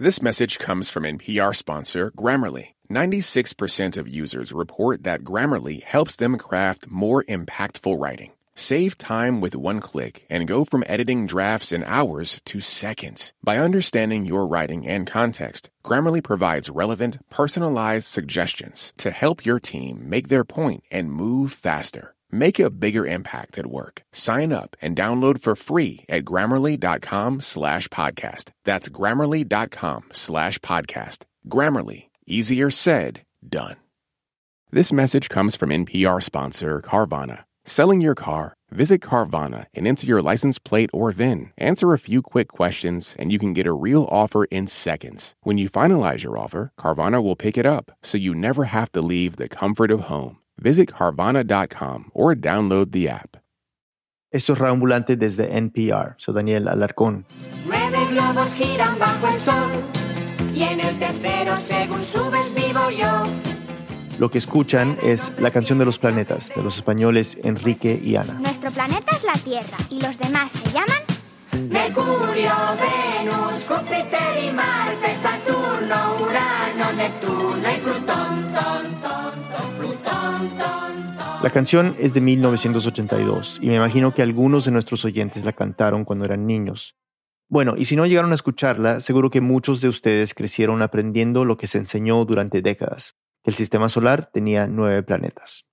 This message comes from NPR sponsor Grammarly. 96% of users report that Grammarly helps them craft more impactful writing. Save time with one click and go from editing drafts in hours to seconds. By understanding your writing and context, Grammarly provides relevant, personalized suggestions to help your team make their point and move faster. Make a bigger impact at work. Sign up and download for free at grammarly.com slash podcast. That's grammarly.com slash podcast. Grammarly, easier said, done. This message comes from NPR sponsor Carvana. Selling your car? Visit Carvana and enter your license plate or VIN. Answer a few quick questions and you can get a real offer in seconds. When you finalize your offer, Carvana will pick it up so you never have to leave the comfort of home. Visit Carvana.com or download the app. Esto es Raambulante desde NPR. Soy Daniel Alarcón. Nueve globos giran bajo el sol y en el tercero, según subes, vivo yo. Lo que escuchan es La canción de los planetas de los españoles Enrique y Ana. Nuestro planeta es la Tierra y los demás se llaman Mercurio, Venus, Júpiter y Marte, Saturno, Urano, Neptuno y Plutón, ton, ton, La canción es de 1982 y me imagino que algunos de nuestros oyentes la cantaron cuando eran niños. Bueno, y si no llegaron a escucharla, seguro que muchos de ustedes crecieron aprendiendo lo que se enseñó durante décadas, que el sistema solar tenía nueve planetas.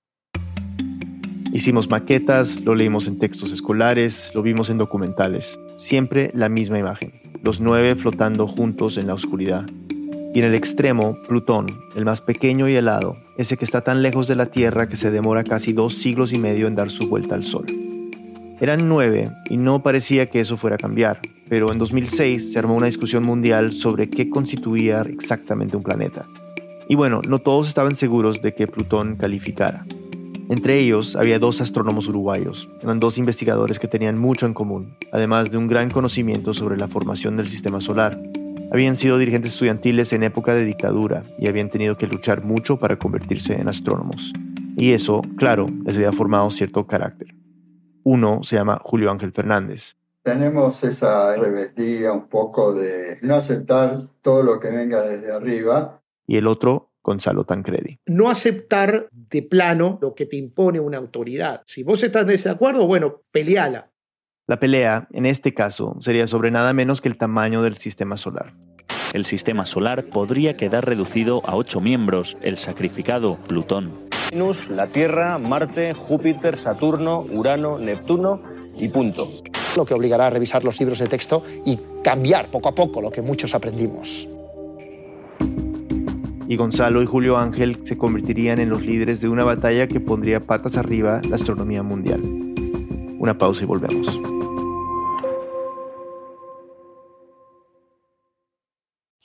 Hicimos maquetas, lo leímos en textos escolares, lo vimos en documentales. Siempre la misma imagen, los nueve flotando juntos en la oscuridad. Y en el extremo, Plutón, el más pequeño y helado, ese que está tan lejos de la Tierra que se demora casi dos siglos y medio en dar su vuelta al Sol. Eran nueve y no parecía que eso fuera a cambiar, pero en 2006 se armó una discusión mundial sobre qué constituía exactamente un planeta. Y bueno, no todos estaban seguros de que Plutón calificara. Entre ellos había dos astrónomos uruguayos. Eran dos investigadores que tenían mucho en común, además de un gran conocimiento sobre la formación del sistema solar. Habían sido dirigentes estudiantiles en época de dictadura y habían tenido que luchar mucho para convertirse en astrónomos. Y eso, claro, les había formado cierto carácter. Uno se llama Julio Ángel Fernández. Tenemos esa rebeldía un poco de no aceptar todo lo que venga desde arriba. y el otro, Gonzalo Tancredi. no aceptar de plano lo que te impone una autoridad. Si vos estás en desacuerdo, bueno, peleala. La pelea, en este caso, sería sobre nada menos que el tamaño del sistema solar. El sistema solar podría quedar reducido a ocho miembros, el sacrificado Plutón. Venus, la Tierra, Marte, Júpiter, Saturno, Urano, Neptuno y punto. lo que obligará a revisar los libros de texto y cambiar poco a poco lo que muchos aprendimos. Y Gonzalo y Julio Ángel se convertirían en los líderes de una batalla que pondría patas arriba la astronomía mundial. Una pausa y volvemos.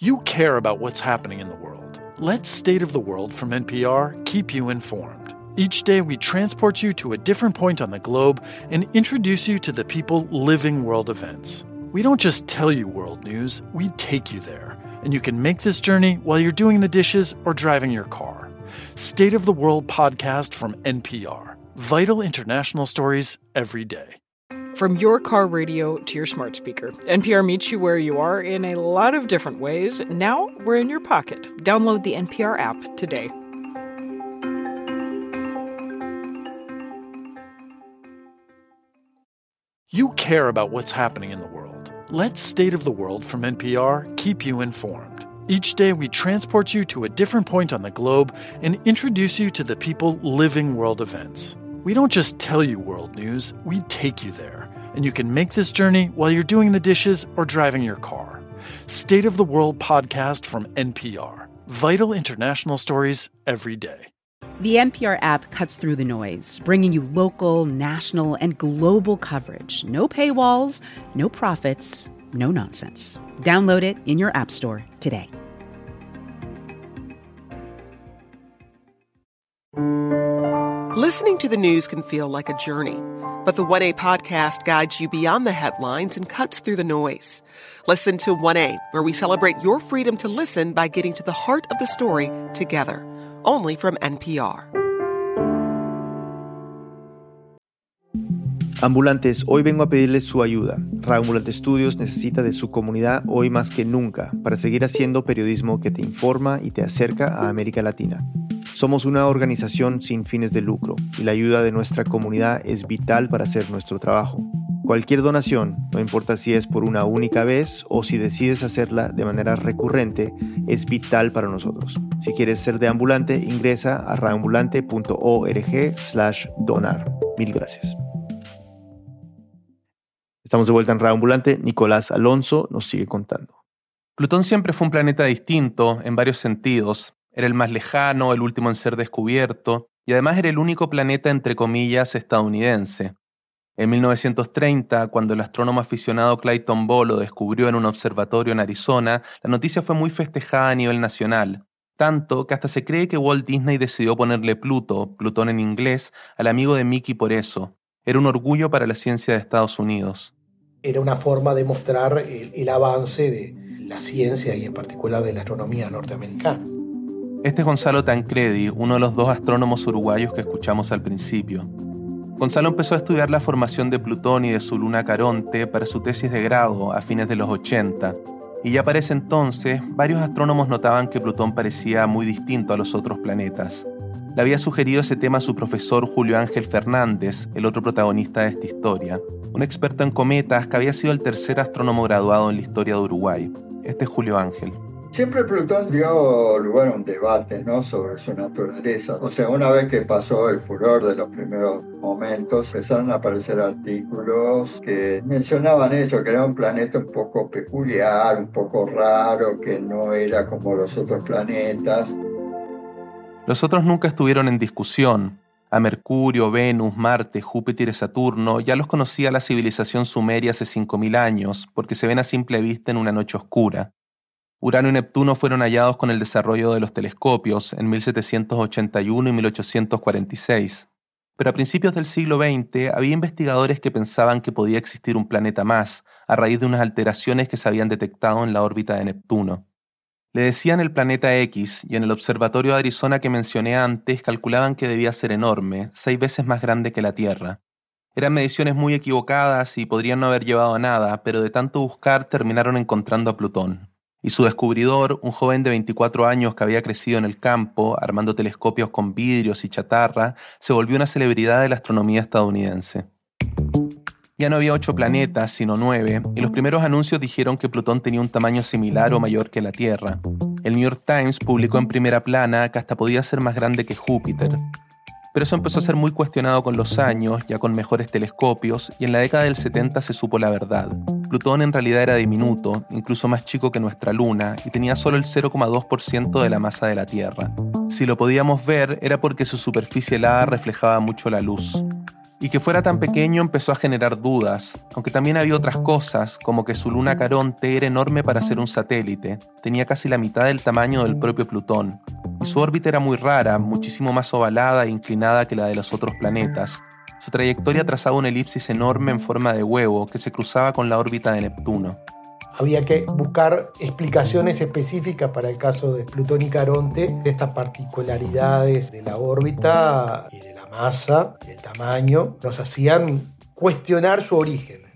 You care about what's happening in the world. Let State of the World from NPR keep you informed. Each day, we transport you to a different point on the globe and introduce you to the people living world events. We don't just tell you world news, we take you there. And you can make this journey while you're doing the dishes or driving your car. State of the World podcast from NPR. Vital international stories every day. From your car radio to your smart speaker, NPR meets you where you are in a lot of different ways. Now we're in your pocket. Download the NPR app today. You care about what's happening in the world. Let State of the World from NPR keep you informed. Each day, we transport you to a different point on the globe and introduce you to the people living world events. We don't just tell you world news, we take you there. And you can make this journey while you're doing the dishes or driving your car. State of the World podcast from NPR. Vital international stories every day. The NPR app cuts through the noise, bringing you local, national, and global coverage. No paywalls, no profits, no nonsense. Download it in your App Store today. Listening to the news can feel like a journey, but the 1A podcast guides you beyond the headlines and cuts through the noise. Listen to 1A, where we celebrate your freedom to listen by getting to the heart of the story together. Only from NPR. Ambulantes, hoy vengo a pedirles su ayuda. Ambulante Studios necesita de su comunidad hoy más que nunca para seguir haciendo periodismo que te informa y te acerca a América Latina. Somos una organización sin fines de lucro y la ayuda de nuestra comunidad es vital para hacer nuestro trabajo. Cualquier donación, no importa si es por una única vez o si decides hacerla de manera recurrente, es vital para nosotros. Si quieres ser de ambulante, ingresa a raambulante.org slash donar. Mil gracias. Estamos de vuelta en Raambulante. Nicolás Alonso nos sigue contando. Plutón siempre fue un planeta distinto en varios sentidos. Era el más lejano, el último en ser descubierto, y además era el único planeta, entre comillas, estadounidense. En 1930, cuando el astrónomo aficionado Clayton Ball lo descubrió en un observatorio en Arizona, la noticia fue muy festejada a nivel nacional, tanto que hasta se cree que Walt Disney decidió ponerle Pluto, Plutón en inglés, al amigo de Mickey por eso. Era un orgullo para la ciencia de Estados Unidos. Era una forma de mostrar el avance de la ciencia y en particular de la astronomía norteamericana. Este es Gonzalo Tancredi, uno de los dos astrónomos uruguayos que escuchamos al principio. Gonzalo empezó a estudiar la formación de Plutón y de su luna Caronte para su tesis de grado a fines de los 80, y ya para ese entonces varios astrónomos notaban que Plutón parecía muy distinto a los otros planetas. Le había sugerido ese tema a su profesor Julio Ángel Fernández, el otro protagonista de esta historia, un experto en cometas que había sido el tercer astrónomo graduado en la historia de Uruguay. Este es Julio Ángel. Siempre Plutón dio lugar a un debate ¿no? sobre su naturaleza. O sea, una vez que pasó el furor de los primeros momentos, empezaron a aparecer artículos que mencionaban eso, que era un planeta un poco peculiar, un poco raro, que no era como los otros planetas. Los otros nunca estuvieron en discusión. A Mercurio, Venus, Marte, Júpiter y Saturno ya los conocía la civilización sumeria hace 5.000 años, porque se ven a simple vista en una noche oscura. Urano y Neptuno fueron hallados con el desarrollo de los telescopios en 1781 y 1846. Pero a principios del siglo XX había investigadores que pensaban que podía existir un planeta más a raíz de unas alteraciones que se habían detectado en la órbita de Neptuno. Le decían el planeta X y en el observatorio de Arizona que mencioné antes calculaban que debía ser enorme, seis veces más grande que la Tierra. Eran mediciones muy equivocadas y podrían no haber llevado a nada, pero de tanto buscar terminaron encontrando a Plutón y su descubridor, un joven de 24 años que había crecido en el campo, armando telescopios con vidrios y chatarra, se volvió una celebridad de la astronomía estadounidense. Ya no había ocho planetas, sino nueve, y los primeros anuncios dijeron que Plutón tenía un tamaño similar o mayor que la Tierra. El New York Times publicó en primera plana que hasta podía ser más grande que Júpiter. Pero eso empezó a ser muy cuestionado con los años, ya con mejores telescopios, y en la década del 70 se supo la verdad. Plutón en realidad era diminuto, incluso más chico que nuestra Luna, y tenía solo el 0,2% de la masa de la Tierra. Si lo podíamos ver era porque su superficie helada reflejaba mucho la luz. Y que fuera tan pequeño empezó a generar dudas, aunque también había otras cosas, como que su luna Caronte era enorme para ser un satélite, tenía casi la mitad del tamaño del propio Plutón, su órbita era muy rara, muchísimo más ovalada e inclinada que la de los otros planetas. Su trayectoria trazaba una elipsis enorme en forma de huevo que se cruzaba con la órbita de Neptuno. Había que buscar explicaciones específicas para el caso de Plutón y Caronte, estas particularidades de la órbita y de la masa y el tamaño, nos hacían cuestionar su origen.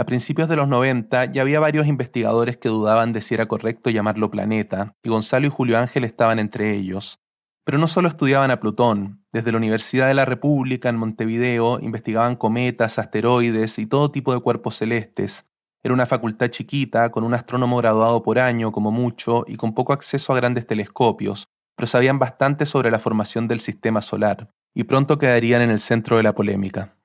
A principios de los 90 ya había varios investigadores que dudaban de si era correcto llamarlo planeta, y Gonzalo y Julio Ángel estaban entre ellos. Pero no solo estudiaban a Plutón, desde la Universidad de la República en Montevideo investigaban cometas, asteroides y todo tipo de cuerpos celestes. Era una facultad chiquita, con un astrónomo graduado por año como mucho y con poco acceso a grandes telescopios, pero sabían bastante sobre la formación del sistema solar, y pronto quedarían en el centro de la polémica.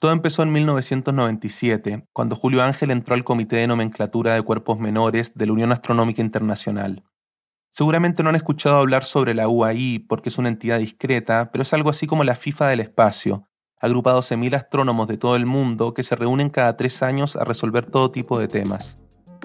Todo empezó en 1997, cuando Julio Ángel entró al Comité de Nomenclatura de Cuerpos Menores de la Unión Astronómica Internacional. Seguramente no han escuchado hablar sobre la UAI porque es una entidad discreta, pero es algo así como la FIFA del espacio, agrupa 12.000 astrónomos de todo el mundo que se reúnen cada tres años a resolver todo tipo de temas.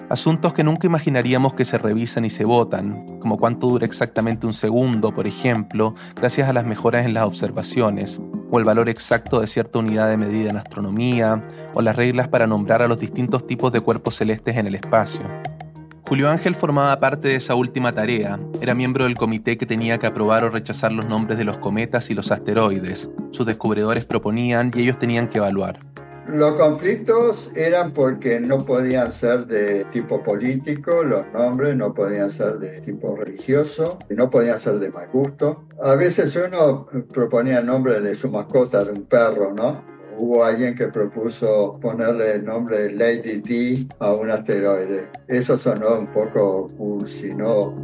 Asuntos que nunca imaginaríamos que se revisan y se votan, como cuánto dura exactamente un segundo, por ejemplo, gracias a las mejoras en las observaciones, o el valor exacto de cierta unidad de medida en astronomía, o las reglas para nombrar a los distintos tipos de cuerpos celestes en el espacio. Julio Ángel formaba parte de esa última tarea. Era miembro del comité que tenía que aprobar o rechazar los nombres de los cometas y los asteroides. Sus descubridores proponían y ellos tenían que evaluar. Los conflictos eran porque no podían ser de tipo político, los nombres no podían ser de tipo religioso, no podían ser de mal gusto. A veces uno proponía el nombre de su mascota, de un perro, ¿no? Hubo alguien que propuso ponerle el nombre Lady D a un asteroide. Eso sonó un poco cursi, ¿no?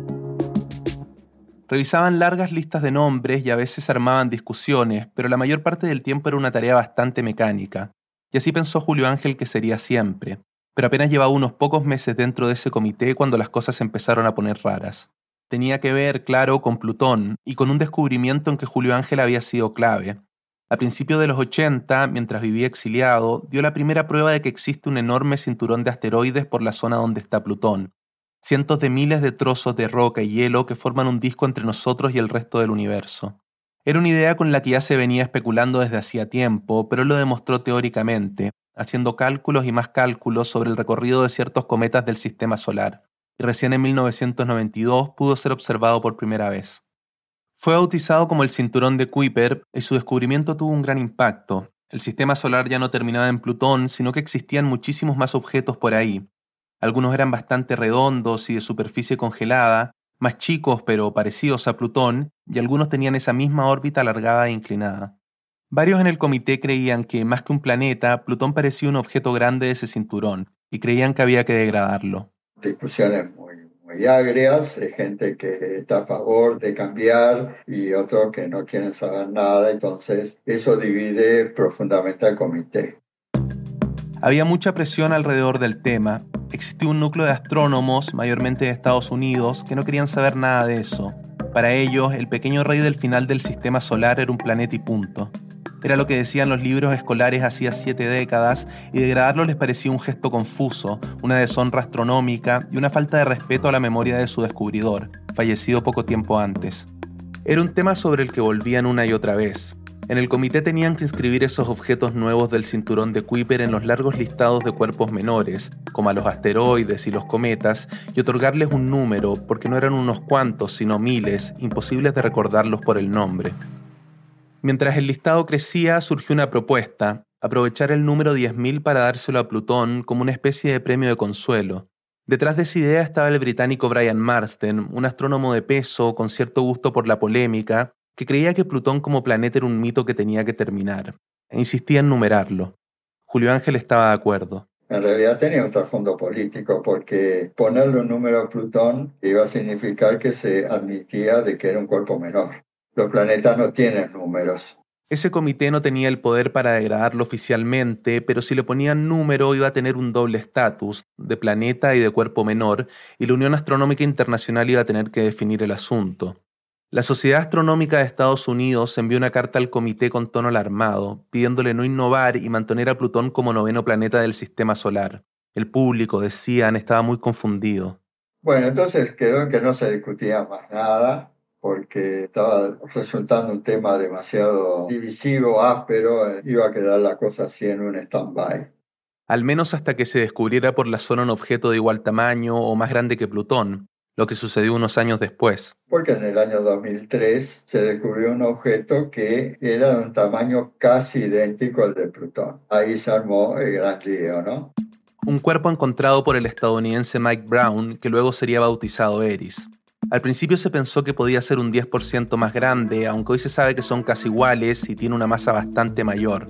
Revisaban largas listas de nombres y a veces armaban discusiones, pero la mayor parte del tiempo era una tarea bastante mecánica. Y así pensó Julio Ángel que sería siempre, pero apenas llevaba unos pocos meses dentro de ese comité cuando las cosas empezaron a poner raras. Tenía que ver, claro, con Plutón y con un descubrimiento en que Julio Ángel había sido clave. A principios de los 80, mientras vivía exiliado, dio la primera prueba de que existe un enorme cinturón de asteroides por la zona donde está Plutón. Cientos de miles de trozos de roca y hielo que forman un disco entre nosotros y el resto del universo. Era una idea con la que ya se venía especulando desde hacía tiempo, pero lo demostró teóricamente, haciendo cálculos y más cálculos sobre el recorrido de ciertos cometas del sistema solar, y recién en 1992 pudo ser observado por primera vez. Fue bautizado como el cinturón de Kuiper y su descubrimiento tuvo un gran impacto. El sistema solar ya no terminaba en Plutón, sino que existían muchísimos más objetos por ahí. Algunos eran bastante redondos y de superficie congelada, más chicos pero parecidos a Plutón, y algunos tenían esa misma órbita alargada e inclinada. Varios en el comité creían que, más que un planeta, Plutón parecía un objeto grande de ese cinturón, y creían que había que degradarlo. Discusiones muy, muy agrias, de gente que está a favor de cambiar y otros que no quieren saber nada, entonces eso divide profundamente al comité. Había mucha presión alrededor del tema. Existía un núcleo de astrónomos, mayormente de Estados Unidos, que no querían saber nada de eso. Para ellos, el pequeño rey del final del sistema solar era un planeta y punto. Era lo que decían los libros escolares hacía siete décadas, y degradarlo les parecía un gesto confuso, una deshonra astronómica y una falta de respeto a la memoria de su descubridor, fallecido poco tiempo antes. Era un tema sobre el que volvían una y otra vez, en el comité tenían que inscribir esos objetos nuevos del cinturón de Kuiper en los largos listados de cuerpos menores, como a los asteroides y los cometas, y otorgarles un número, porque no eran unos cuantos, sino miles, imposibles de recordarlos por el nombre. Mientras el listado crecía, surgió una propuesta, aprovechar el número 10.000 para dárselo a Plutón como una especie de premio de consuelo. Detrás de esa idea estaba el británico Brian Marsden, un astrónomo de peso con cierto gusto por la polémica, que creía que Plutón como planeta era un mito que tenía que terminar, e insistía en numerarlo. Julio Ángel estaba de acuerdo. En realidad tenía un trasfondo político porque ponerle un número a Plutón iba a significar que se admitía de que era un cuerpo menor. Los planetas no tienen números. Ese comité no tenía el poder para degradarlo oficialmente, pero si le ponían número iba a tener un doble estatus, de planeta y de cuerpo menor, y la Unión Astronómica Internacional iba a tener que definir el asunto. La Sociedad Astronómica de Estados Unidos envió una carta al comité con tono alarmado, pidiéndole no innovar y mantener a Plutón como noveno planeta del sistema solar. El público, decían, estaba muy confundido. Bueno, entonces quedó en que no se discutía más nada, porque estaba resultando un tema demasiado divisivo, áspero, eh, iba a quedar la cosa así en un stand-by. Al menos hasta que se descubriera por la zona un objeto de igual tamaño o más grande que Plutón, lo que sucedió unos años después. Porque en el año 2003 se descubrió un objeto que era de un tamaño casi idéntico al de Plutón. Ahí se armó el gran lío, ¿no? Un cuerpo encontrado por el estadounidense Mike Brown, que luego sería bautizado Eris. Al principio se pensó que podía ser un 10% más grande, aunque hoy se sabe que son casi iguales y tiene una masa bastante mayor.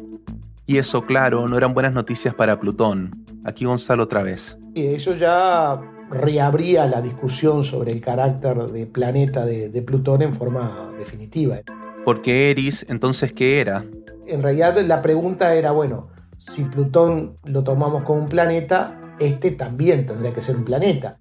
Y eso, claro, no eran buenas noticias para Plutón. Aquí Gonzalo otra vez. Y eso ya reabría la discusión sobre el carácter de planeta de, Plutón en forma definitiva. Porque Eris, entonces, ¿qué era? En realidad la pregunta era, bueno, si Plutón lo tomamos como un planeta, este también tendría que ser un planeta.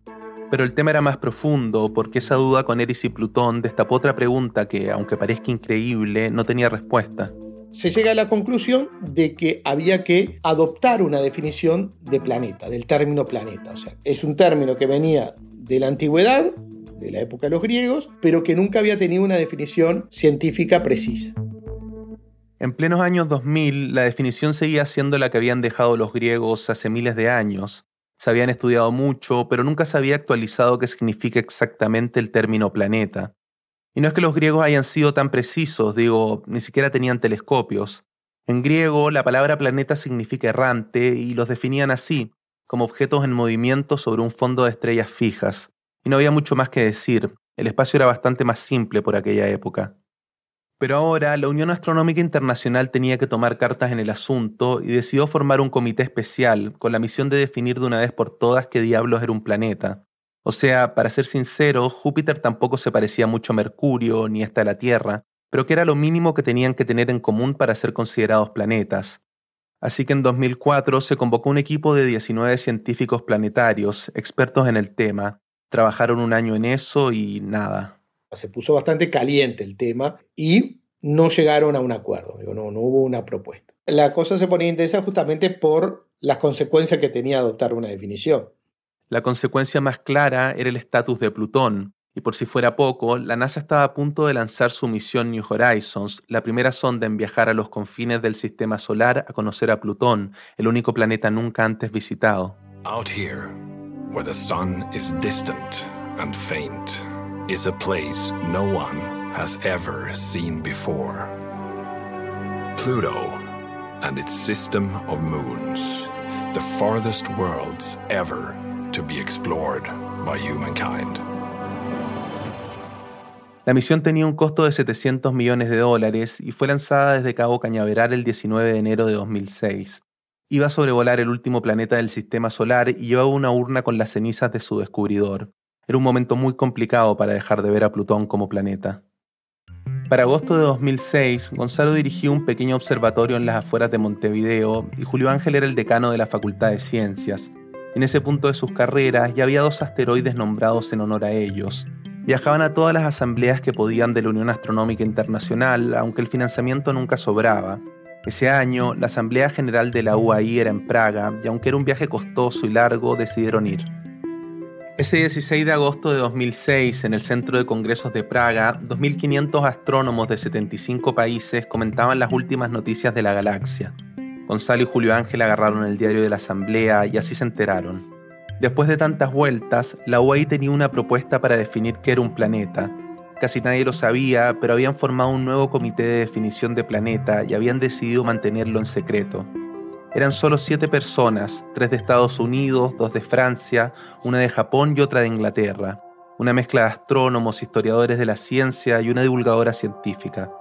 Pero el tema era más profundo, porque esa duda con Eris y Plutón destapó otra pregunta que, aunque parezca increíble, no tenía respuesta se llega a la conclusión de que había que adoptar una definición de planeta, del término planeta. O sea, es un término que venía de la antigüedad, de la época de los griegos, pero que nunca había tenido una definición científica precisa. En plenos años 2000, la definición seguía siendo la que habían dejado los griegos hace miles de años. Se habían estudiado mucho, pero nunca se había actualizado qué significa exactamente el término planeta. Y no es que los griegos hayan sido tan precisos, digo, ni siquiera tenían telescopios. En griego, la palabra planeta significa errante y los definían así, como objetos en movimiento sobre un fondo de estrellas fijas. Y no había mucho más que decir, el espacio era bastante más simple por aquella época. Pero ahora la Unión Astronómica Internacional tenía que tomar cartas en el asunto y decidió formar un comité especial con la misión de definir de una vez por todas qué diablos era un planeta. O sea, para ser sincero, Júpiter tampoco se parecía mucho a Mercurio ni hasta la Tierra, pero que era lo mínimo que tenían que tener en común para ser considerados planetas. Así que en 2004 se convocó un equipo de 19 científicos planetarios, expertos en el tema. Trabajaron un año en eso y nada, se puso bastante caliente el tema y no llegaron a un acuerdo, no, no hubo una propuesta. La cosa se ponía intensa justamente por las consecuencias que tenía adoptar una definición. La consecuencia más clara era el estatus de Plutón, y por si fuera poco, la NASA estaba a punto de lanzar su misión New Horizons, la primera sonda en viajar a los confines del sistema solar a conocer a Plutón, el único planeta nunca antes visitado. Out here, where the sun is distant and faint is a place no one has ever seen before. Pluto and its system of moons, the farthest worlds ever to be explored by. La misión tenía un costo de 700 millones de dólares y fue lanzada desde Cabo Cañaveral el 19 de enero de 2006. Iba a sobrevolar el último planeta del sistema solar y llevaba una urna con las cenizas de su descubridor. Era un momento muy complicado para dejar de ver a Plutón como planeta. Para agosto de 2006, Gonzalo dirigió un pequeño observatorio en las afueras de Montevideo y Julio Ángel era el decano de la Facultad de Ciencias. En ese punto de sus carreras ya había dos asteroides nombrados en honor a ellos. Viajaban a todas las asambleas que podían de la Unión Astronómica Internacional, aunque el financiamiento nunca sobraba. Ese año, la Asamblea General de la UAI era en Praga y aunque era un viaje costoso y largo, decidieron ir. Ese 16 de agosto de 2006, en el Centro de Congresos de Praga, 2.500 astrónomos de 75 países comentaban las últimas noticias de la galaxia. Gonzalo y Julio Ángel agarraron el diario de la Asamblea y así se enteraron. Después de tantas vueltas, la UAI tenía una propuesta para definir qué era un planeta. Casi nadie lo sabía, pero habían formado un nuevo comité de definición de planeta y habían decidido mantenerlo en secreto. Eran solo siete personas, tres de Estados Unidos, dos de Francia, una de Japón y otra de Inglaterra, una mezcla de astrónomos, historiadores de la ciencia y una divulgadora científica.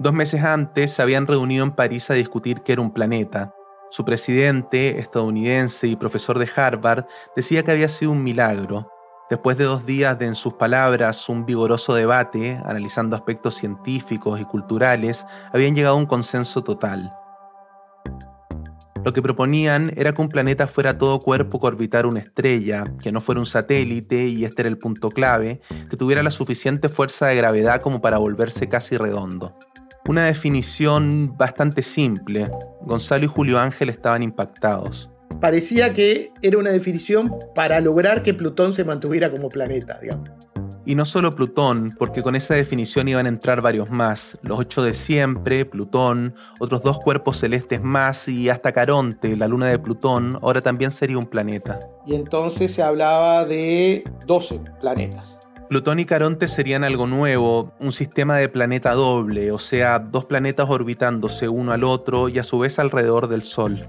Dos meses antes se habían reunido en París a discutir qué era un planeta. Su presidente, estadounidense y profesor de Harvard, decía que había sido un milagro. Después de dos días de, en sus palabras, un vigoroso debate, analizando aspectos científicos y culturales, habían llegado a un consenso total. Lo que proponían era que un planeta fuera todo cuerpo que orbitar una estrella, que no fuera un satélite, y este era el punto clave, que tuviera la suficiente fuerza de gravedad como para volverse casi redondo. Una definición bastante simple. Gonzalo y Julio Ángel estaban impactados. Parecía que era una definición para lograr que Plutón se mantuviera como planeta, digamos. Y no solo Plutón, porque con esa definición iban a entrar varios más, los ocho de siempre, Plutón, otros dos cuerpos celestes más y hasta Caronte, la luna de Plutón, ahora también sería un planeta. Y entonces se hablaba de 12 planetas. Plutón y Caronte serían algo nuevo, un sistema de planeta doble, o sea, dos planetas orbitándose uno al otro y a su vez alrededor del Sol.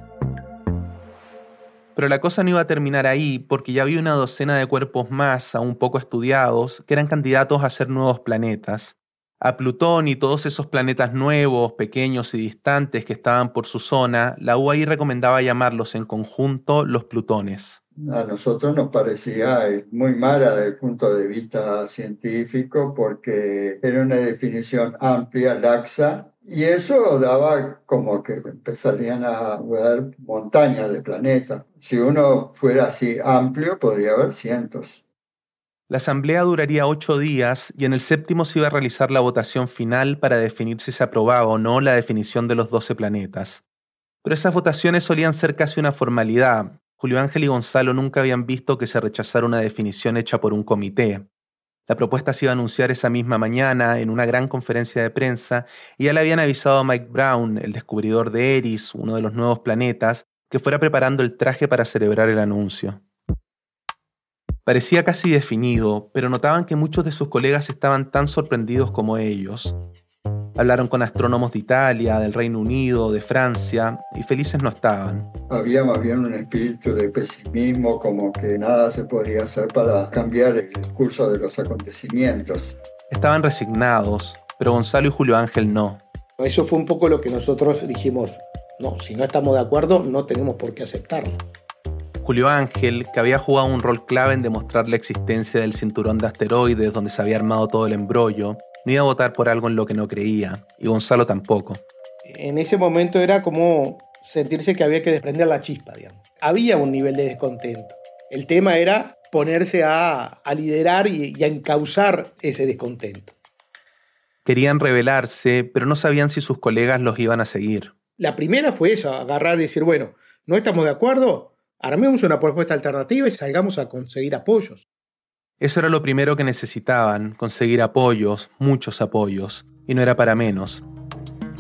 Pero la cosa no iba a terminar ahí, porque ya había una docena de cuerpos más, aún poco estudiados, que eran candidatos a ser nuevos planetas. A Plutón y todos esos planetas nuevos, pequeños y distantes que estaban por su zona, la UAI recomendaba llamarlos en conjunto los Plutones. A nosotros nos parecía muy mala desde el punto de vista científico porque era una definición amplia, laxa, y eso daba como que empezarían a ver montañas de planetas. Si uno fuera así amplio, podría haber cientos. La asamblea duraría ocho días y en el séptimo se iba a realizar la votación final para definir si se aprobaba o no la definición de los doce planetas. Pero esas votaciones solían ser casi una formalidad. Julio Ángel y Gonzalo nunca habían visto que se rechazara una definición hecha por un comité. La propuesta se iba a anunciar esa misma mañana en una gran conferencia de prensa y ya le habían avisado a Mike Brown, el descubridor de Eris, uno de los nuevos planetas, que fuera preparando el traje para celebrar el anuncio. Parecía casi definido, pero notaban que muchos de sus colegas estaban tan sorprendidos como ellos. Hablaron con astrónomos de Italia, del Reino Unido, de Francia, y felices no estaban. Había más bien un espíritu de pesimismo, como que nada se podía hacer para cambiar el curso de los acontecimientos. Estaban resignados, pero Gonzalo y Julio Ángel no. Eso fue un poco lo que nosotros dijimos, no, si no estamos de acuerdo, no tenemos por qué aceptarlo. Julio Ángel, que había jugado un rol clave en demostrar la existencia del cinturón de asteroides donde se había armado todo el embrollo, no iba a votar por algo en lo que no creía, y Gonzalo tampoco. En ese momento era como sentirse que había que desprender la chispa, digamos. Había un nivel de descontento. El tema era ponerse a, liderar y, y a encauzar ese descontento. Querían rebelarse, pero no sabían si sus colegas los iban a seguir. La primera fue eso, agarrar y decir, bueno, no estamos de acuerdo, armemos una propuesta alternativa y salgamos a conseguir apoyos. Eso era lo primero que necesitaban, conseguir apoyos, muchos apoyos, y no era para menos.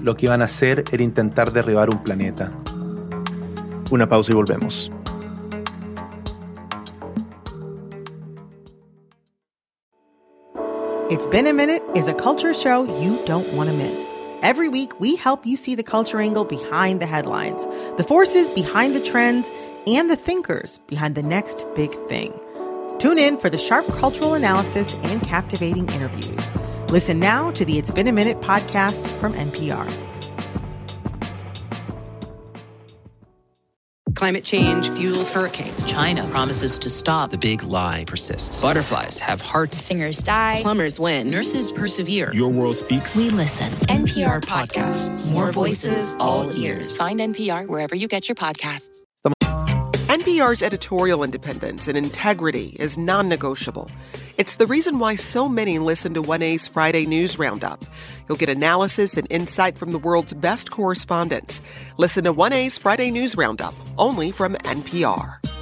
Lo que iban a hacer era intentar derribar un planeta. Una pausa y volvemos. It's Been a Minute is a culture show you don't want to miss. Every week, we help you see the culture angle behind the headlines, the forces behind the trends, and the thinkers behind the next big thing. Tune in for the sharp cultural analysis and captivating interviews. Listen now to the It's Been a Minute podcast from NPR. Climate change fuels hurricanes. China promises to stop. The big lie persists. Butterflies have hearts. Singers die. Plumbers win. Nurses persevere. Your world speaks. We listen. NPR podcasts. More voices, all ears. Find NPR wherever you get your podcasts. NPR's editorial independence and integrity is non negotiable. It's the reason why so many listen to 1A's Friday News Roundup. You'll get analysis and insight from the world's best correspondents. Listen to 1A's Friday News Roundup, only from NPR.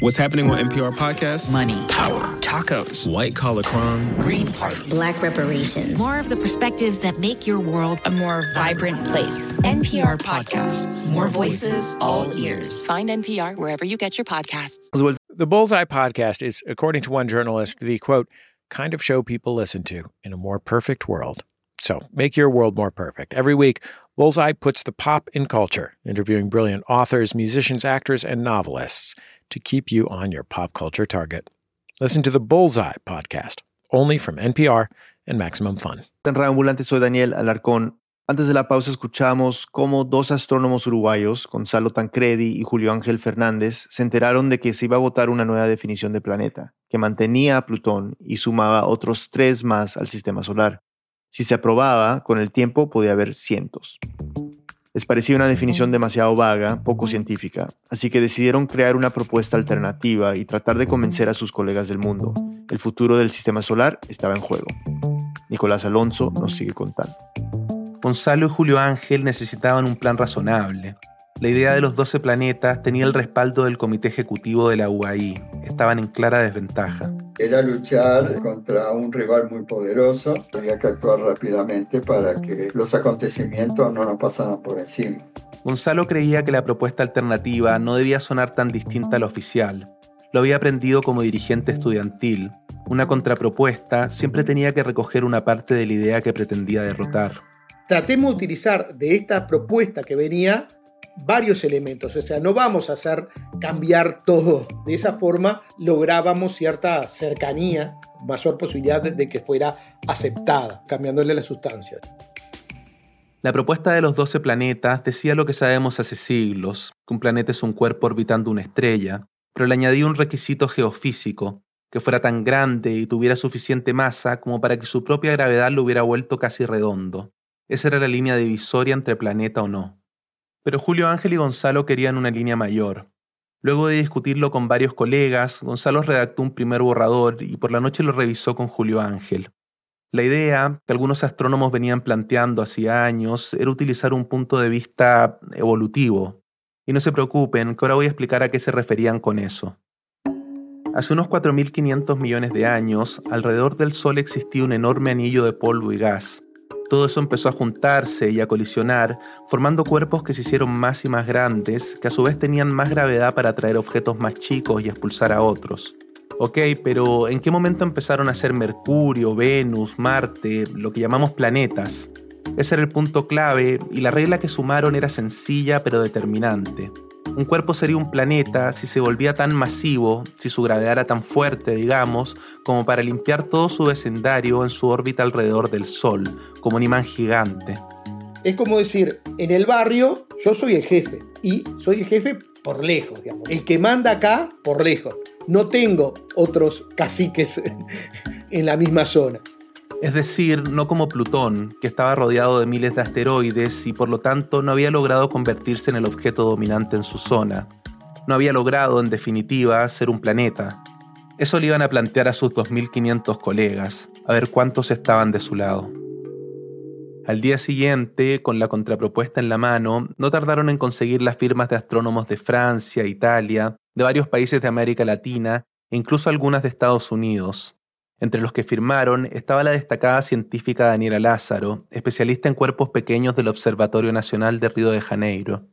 What's happening on NPR podcasts? Money, power, tacos, white collar crime, green parties, black reparations. More of the perspectives that make your world a more vibrant place. NPR podcasts. More voices, all ears. Find NPR wherever you get your podcasts. The Bullseye podcast is, according to one journalist, the quote, kind of show people listen to in a more perfect world. So make your world more perfect. Every week, Bullseye puts the pop in culture, interviewing brilliant authors, musicians, actors, and novelists to keep you on your pop culture target. Listen to the Bullseye podcast, only from NPR and Maximum Fun. En Reambulante soy Daniel Alarcón. Antes de la pausa escuchamos cómo dos astrónomos uruguayos, Gonzalo Tancredi y Julio Ángel Fernández, se enteraron de que se iba a votar una nueva definición de planeta, que mantenía a Plutón y sumaba otros tres más al sistema solar. Si se aprobaba, con el tiempo podía haber cientos. Les parecía una definición demasiado vaga, poco científica, así que decidieron crear una propuesta alternativa y tratar de convencer a sus colegas del mundo. El futuro del sistema solar estaba en juego. Nicolás Alonso nos sigue contando. Gonzalo y Julio Ángel necesitaban un plan razonable. La idea de los 12 planetas tenía el respaldo del comité ejecutivo de la UAI. Estaban en clara desventaja. Era luchar contra un rival muy poderoso. Había que actuar rápidamente para que los acontecimientos no nos pasaran por encima. Gonzalo creía que la propuesta alternativa no debía sonar tan distinta a la oficial. Lo había aprendido como dirigente estudiantil. Una contrapropuesta siempre tenía que recoger una parte de la idea que pretendía derrotar. Tratemos de utilizar de esta propuesta que venía varios elementos, o sea, no vamos a hacer cambiar todo. De esa forma lográbamos cierta cercanía, mayor posibilidad de, que fuera aceptada, cambiándole la sustancia. La propuesta de los 12 planetas decía lo que sabemos hace siglos, que un planeta es un cuerpo orbitando una estrella, pero le añadía un requisito geofísico, que fuera tan grande y tuviera suficiente masa como para que su propia gravedad lo hubiera vuelto casi redondo. Esa era la línea divisoria entre planeta o no. Pero Julio Ángel y Gonzalo querían una línea mayor. Luego de discutirlo con varios colegas, Gonzalo redactó un primer borrador y por la noche lo revisó con Julio Ángel. La idea que algunos astrónomos venían planteando hacía años era utilizar un punto de vista evolutivo. Y no se preocupen, que ahora voy a explicar a qué se referían con eso. Hace unos 4.500 millones de años, alrededor del Sol existía un enorme anillo de polvo y gas. Todo eso empezó a juntarse y a colisionar, formando cuerpos que se hicieron más y más grandes, que a su vez tenían más gravedad para atraer objetos más chicos y expulsar a otros. Ok, pero ¿en qué momento empezaron a ser Mercurio, Venus, Marte, lo que llamamos planetas? Ese era el punto clave y la regla que sumaron era sencilla pero determinante. Un cuerpo sería un planeta si se volvía tan masivo, si su gravedad era tan fuerte, digamos, como para limpiar todo su vecindario en su órbita alrededor del Sol, como un imán gigante. Es como decir, en el barrio yo soy el jefe y soy el jefe por lejos. El que manda acá por lejos. No tengo otros caciques en la misma zona. Es decir, no como Plutón, que estaba rodeado de miles de asteroides y por lo tanto no había logrado convertirse en el objeto dominante en su zona. No había logrado, en definitiva, ser un planeta. Eso le iban a plantear a sus 2.500 colegas, a ver cuántos estaban de su lado. Al día siguiente, con la contrapropuesta en la mano, no tardaron en conseguir las firmas de astrónomos de Francia, Italia, de varios países de América Latina e incluso algunas de Estados Unidos. Entre los que firmaron estaba la destacada científica Daniela Lázaro, especialista en cuerpos pequeños del Observatorio Nacional de Río de Janeiro.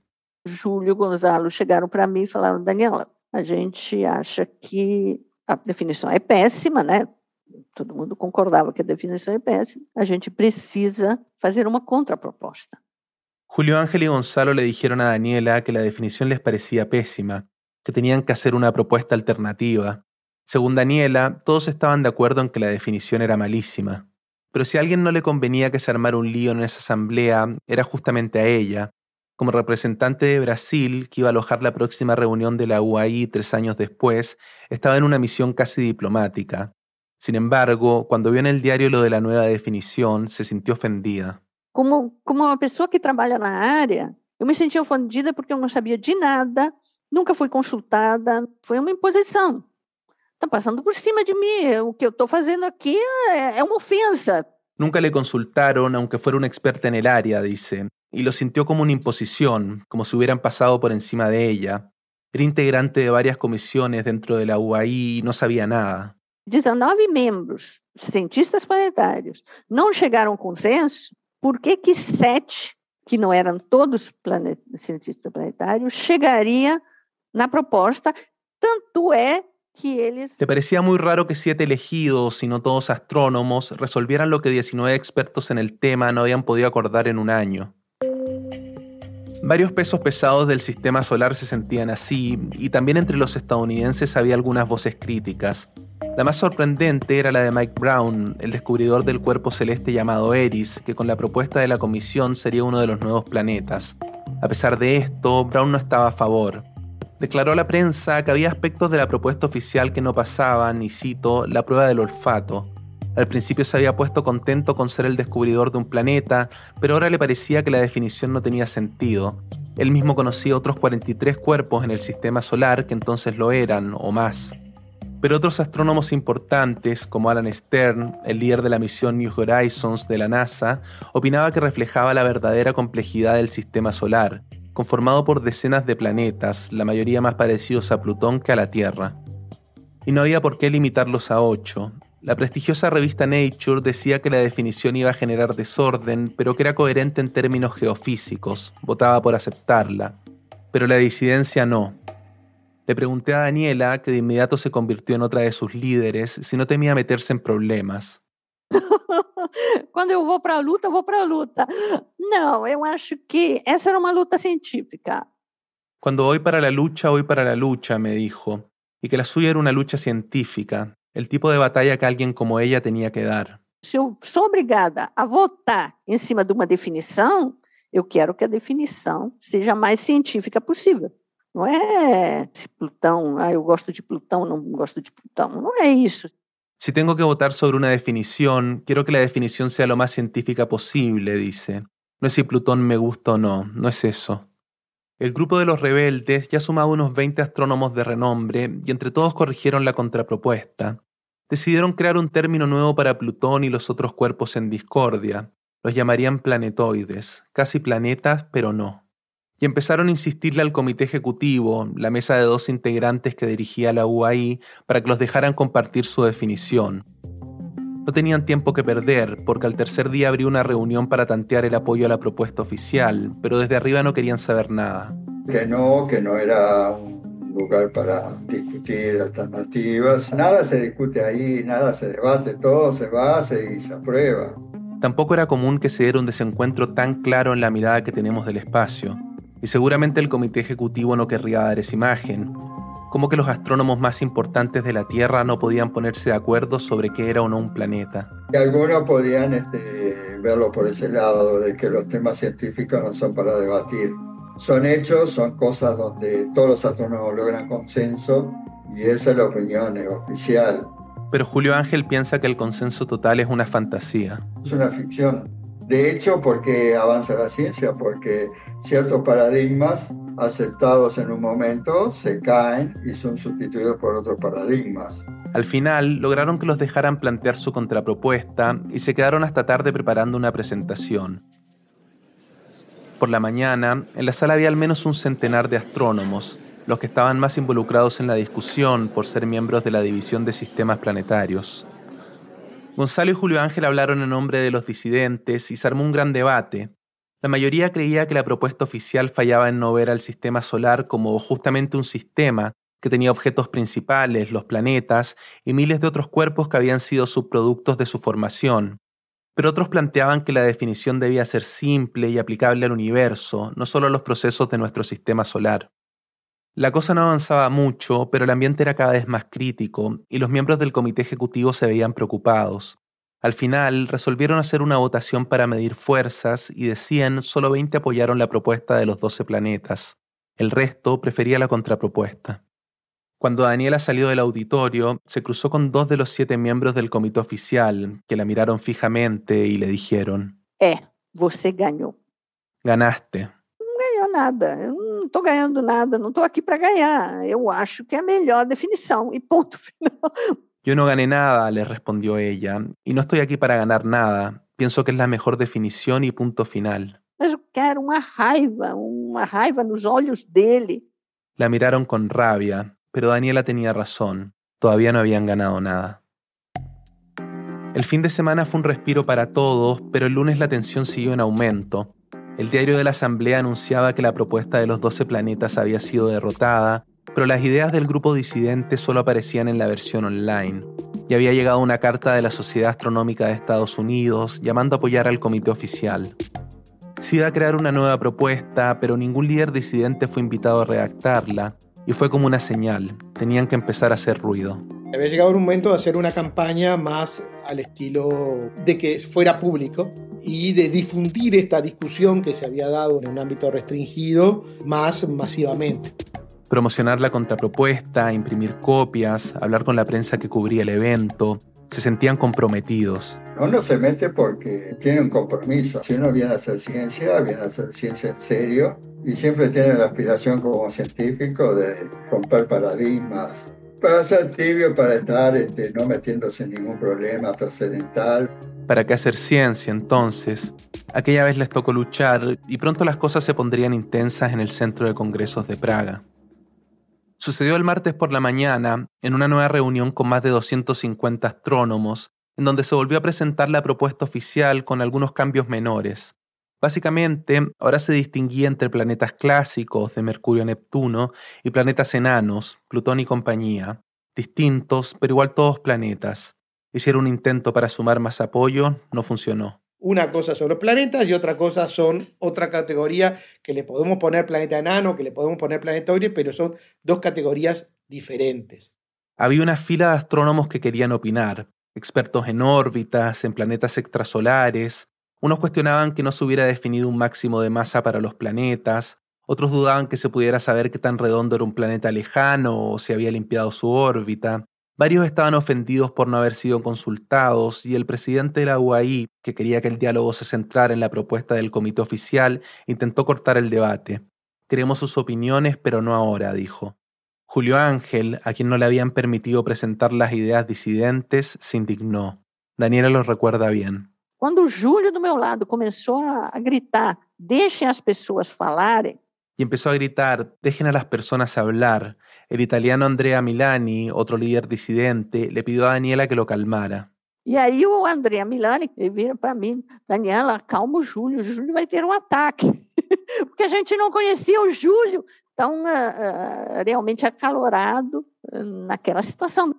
Júlio Gonzalo chegaram para mim e falaram: Daniela, a gente acha que a definição é péssima, né? Todo mundo concordava que a definição é péssima. A gente precisa fazer uma contraproposta. Julio Ángel y Gonzalo le dijeron a Daniela que la definición les parecía pésima, que tenían que hacer una propuesta alternativa, según Daniela, todos estaban de acuerdo en que la definición era malísima. Pero si a alguien no le convenía que se armara un lío en esa asamblea, era justamente a ella, como representante de Brasil, que iba a alojar la próxima reunión de la UAI tres años después, estaba en una misión casi diplomática. Sin embargo, cuando vio en el diario lo de la nueva definición, se sintió ofendida. Como, como uma pessoa que trabalha na área, eu me senti ofendida porque eu não sabia de nada, nunca fui consultada, foi uma imposição. Están pasando por cima de mí. Lo que estoy haciendo aquí es una ofensa. Nunca le consultaron, aunque fuera una experta en el área, dice, y lo sintió como una imposición, como si hubieran pasado por encima de ella. Era integrante de varias comisiones dentro de la UAI y no sabía nada. 19 membros, cientistas planetários, não chegaram a consenso, por que que sete, que não eram todos planet cientistas planetários, chegaria na proposta? Tanto é Le parecía muy raro que siete elegidos, y no todos astrónomos, resolvieran lo que 19 expertos en el tema no habían podido acordar en un año. Varios pesos pesados del sistema solar se sentían así, y también entre los estadounidenses había algunas voces críticas. La más sorprendente era la de Mike Brown, el descubridor del cuerpo celeste llamado Eris, que con la propuesta de la comisión sería uno de los nuevos planetas. A pesar de esto, Brown no estaba a favor declaró a la prensa que había aspectos de la propuesta oficial que no pasaban, y cito, la prueba del olfato. Al principio se había puesto contento con ser el descubridor de un planeta, pero ahora le parecía que la definición no tenía sentido. Él mismo conocía otros 43 cuerpos en el sistema solar que entonces lo eran, o más. Pero otros astrónomos importantes, como Alan Stern, el líder de la misión New Horizons de la NASA, opinaba que reflejaba la verdadera complejidad del sistema solar, conformado por decenas de planetas, la mayoría más parecidos a Plutón que a la Tierra. Y no había por qué limitarlos a ocho. La prestigiosa revista Nature decía que la definición iba a generar desorden, pero que era coherente en términos geofísicos, votaba por aceptarla. Pero la disidencia no. Le pregunté a Daniela, que de inmediato se convirtió en otra de sus líderes, si no temía meterse en problemas. Quando eu vou para a luta, eu vou para a luta. Não, eu acho que essa era uma luta científica. Cuando voy para la lucha, voy para la lucha, me dijo, y que la suya era una lucha científica, el tipo de batalla que alguien como ella tenía que dar. Se eu sou obrigada a votar em cima de uma definição, eu quero que a definição seja a mais científica possível. Não é se Plutão, ah, eu gosto de Plutão, não gosto de Plutão. Não é isso. Si tengo que votar sobre una definición, quiero que la definición sea lo más científica posible, dice. No es si Plutón me gusta o no, no es eso. El grupo de los rebeldes ya sumaba unos 20 astrónomos de renombre y entre todos corrigieron la contrapropuesta. Decidieron crear un término nuevo para Plutón y los otros cuerpos en discordia. Los llamarían planetoides, casi planetas, pero no. Y empezaron a insistirle al comité ejecutivo, la mesa de dos integrantes que dirigía la UAI, para que los dejaran compartir su definición. No tenían tiempo que perder, porque al tercer día abrió una reunión para tantear el apoyo a la propuesta oficial, pero desde arriba no querían saber nada. Que no, que no era un lugar para discutir alternativas. Nada se discute ahí, nada se debate, todo se base y se aprueba. Tampoco era común que se diera un desencuentro tan claro en la mirada que tenemos del espacio, y seguramente el comité ejecutivo no querría dar esa imagen, como que los astrónomos más importantes de la Tierra no podían ponerse de acuerdo sobre qué era o no un planeta. Y algunos podían este, verlo por ese lado, de que los temas científicos no son para debatir. Son hechos, son cosas donde todos los astrónomos logran consenso y esa es la opinión oficial. Pero Julio Ángel piensa que el consenso total es una fantasía. Es una ficción. De hecho, porque avanza la ciencia, porque ciertos paradigmas aceptados en un momento se caen y son sustituidos por otros paradigmas. Al final lograron que los dejaran plantear su contrapropuesta y se quedaron hasta tarde preparando una presentación. Por la mañana, en la sala había al menos un centenar de astrónomos, los que estaban más involucrados en la discusión por ser miembros de la División de Sistemas Planetarios. Gonzalo y Julio Ángel hablaron en nombre de los disidentes y se armó un gran debate, la mayoría creía que la propuesta oficial fallaba en no ver al sistema solar como justamente un sistema que tenía objetos principales, los planetas, y miles de otros cuerpos que habían sido subproductos de su formación. Pero otros planteaban que la definición debía ser simple y aplicable al universo, no solo a los procesos de nuestro sistema solar. La cosa no avanzaba mucho, pero el ambiente era cada vez más crítico, y los miembros del comité ejecutivo se veían preocupados. Al final resolvieron hacer una votación para medir fuerzas y de 100 solo 20 apoyaron la propuesta de los 12 planetas. El resto prefería la contrapropuesta. Cuando Daniela salió del auditorio, se cruzó con dos de los siete miembros del comité oficial, que la miraron fijamente y le dijeron: É, você ganhou. Ganaste. Não ganhou nada. Não estou ganhando nada, não estou aqui para ganhar. Eu acho que é a melhor definição. E ponto final. Yo no gané nada, le respondió ella, y no estoy aquí para ganar nada. Pienso que es la mejor definición y punto final. Mas eu quero uma raiva, uma raiva nos olhos dele. La miraron con rabia, pero Daniela tenía razón. Todavía no habían ganado nada. El fin de semana fue un respiro para todos, pero el lunes la tensión siguió en aumento. El diario de la Asamblea anunciaba que la propuesta de los 12 planetas había sido derrotada, pero las ideas del grupo disidente solo aparecían en la versión online. Y había llegado una carta de la Sociedad Astronómica de Estados Unidos llamando a apoyar al comité oficial. Se iba a crear una nueva propuesta, pero ningún líder disidente fue invitado a redactarla, y fue como una señal, tenían que empezar a hacer ruido. Había llegado el momento de hacer una campaña más al estilo de que fuera público y de difundir esta discusión que se había dado en un ámbito restringido más masivamente. Promocionar la contrapropuesta, imprimir copias, hablar con la prensa que cubría el evento, se sentían comprometidos. Uno se mete porque tiene un compromiso. Si uno viene a hacer ciencia, viene a hacer ciencia en serio y siempre tiene la aspiración como científico de romper paradigmas, para ser tibio, para estar este, no metiéndose en ningún problema trascendental. ¿Para qué hacer ciencia entonces? Aquella vez les tocó luchar y pronto las cosas se pondrían intensas en el Centro de Congresos de Praga. Sucedió el martes por la mañana, en una nueva reunión con más de 250 astrónomos, en donde se volvió a presentar la propuesta oficial con algunos cambios menores. Básicamente, ahora se distinguía entre planetas clásicos de Mercurio-Neptuno y planetas enanos, Plutón y compañía, distintos, pero igual todos planetas. Hicieron un intento para sumar más apoyo, no funcionó. Una cosa son los planetas y otra cosa son otra categoría que le podemos poner planeta enano, que le podemos poner planeta Oire, pero son dos categorías diferentes. Había una fila de astrónomos que querían opinar, expertos en órbitas, en planetas extrasolares. Unos cuestionaban que no se hubiera definido un máximo de masa para los planetas, otros dudaban que se pudiera saber qué tan redondo era un planeta lejano o si había limpiado su órbita. Varios estaban ofendidos por no haber sido consultados y el presidente de la UAI, que quería que el diálogo se centrara en la propuesta del comité oficial, intentó cortar el debate. Queremos sus opiniones, pero no ahora, dijo. Julio Ángel, a quien no le habían permitido presentar las ideas disidentes, se indignó. Daniela lo recuerda bien. Quando o Júlio do meu lado começou a, a gritar, deixem as pessoas falarem, y empezó a gritar, dejen a las personas hablar. El italiano Andrea Milani, otro líder disidente, le pidió a Daniela que lo calmara. E aí o André Milani vira para mim, Daniela, calma o Júlio, o Júlio vai ter um ataque. Porque a gente não conhecia o Júlio tão uh, uh, realmente acalorado uh, naquela situação.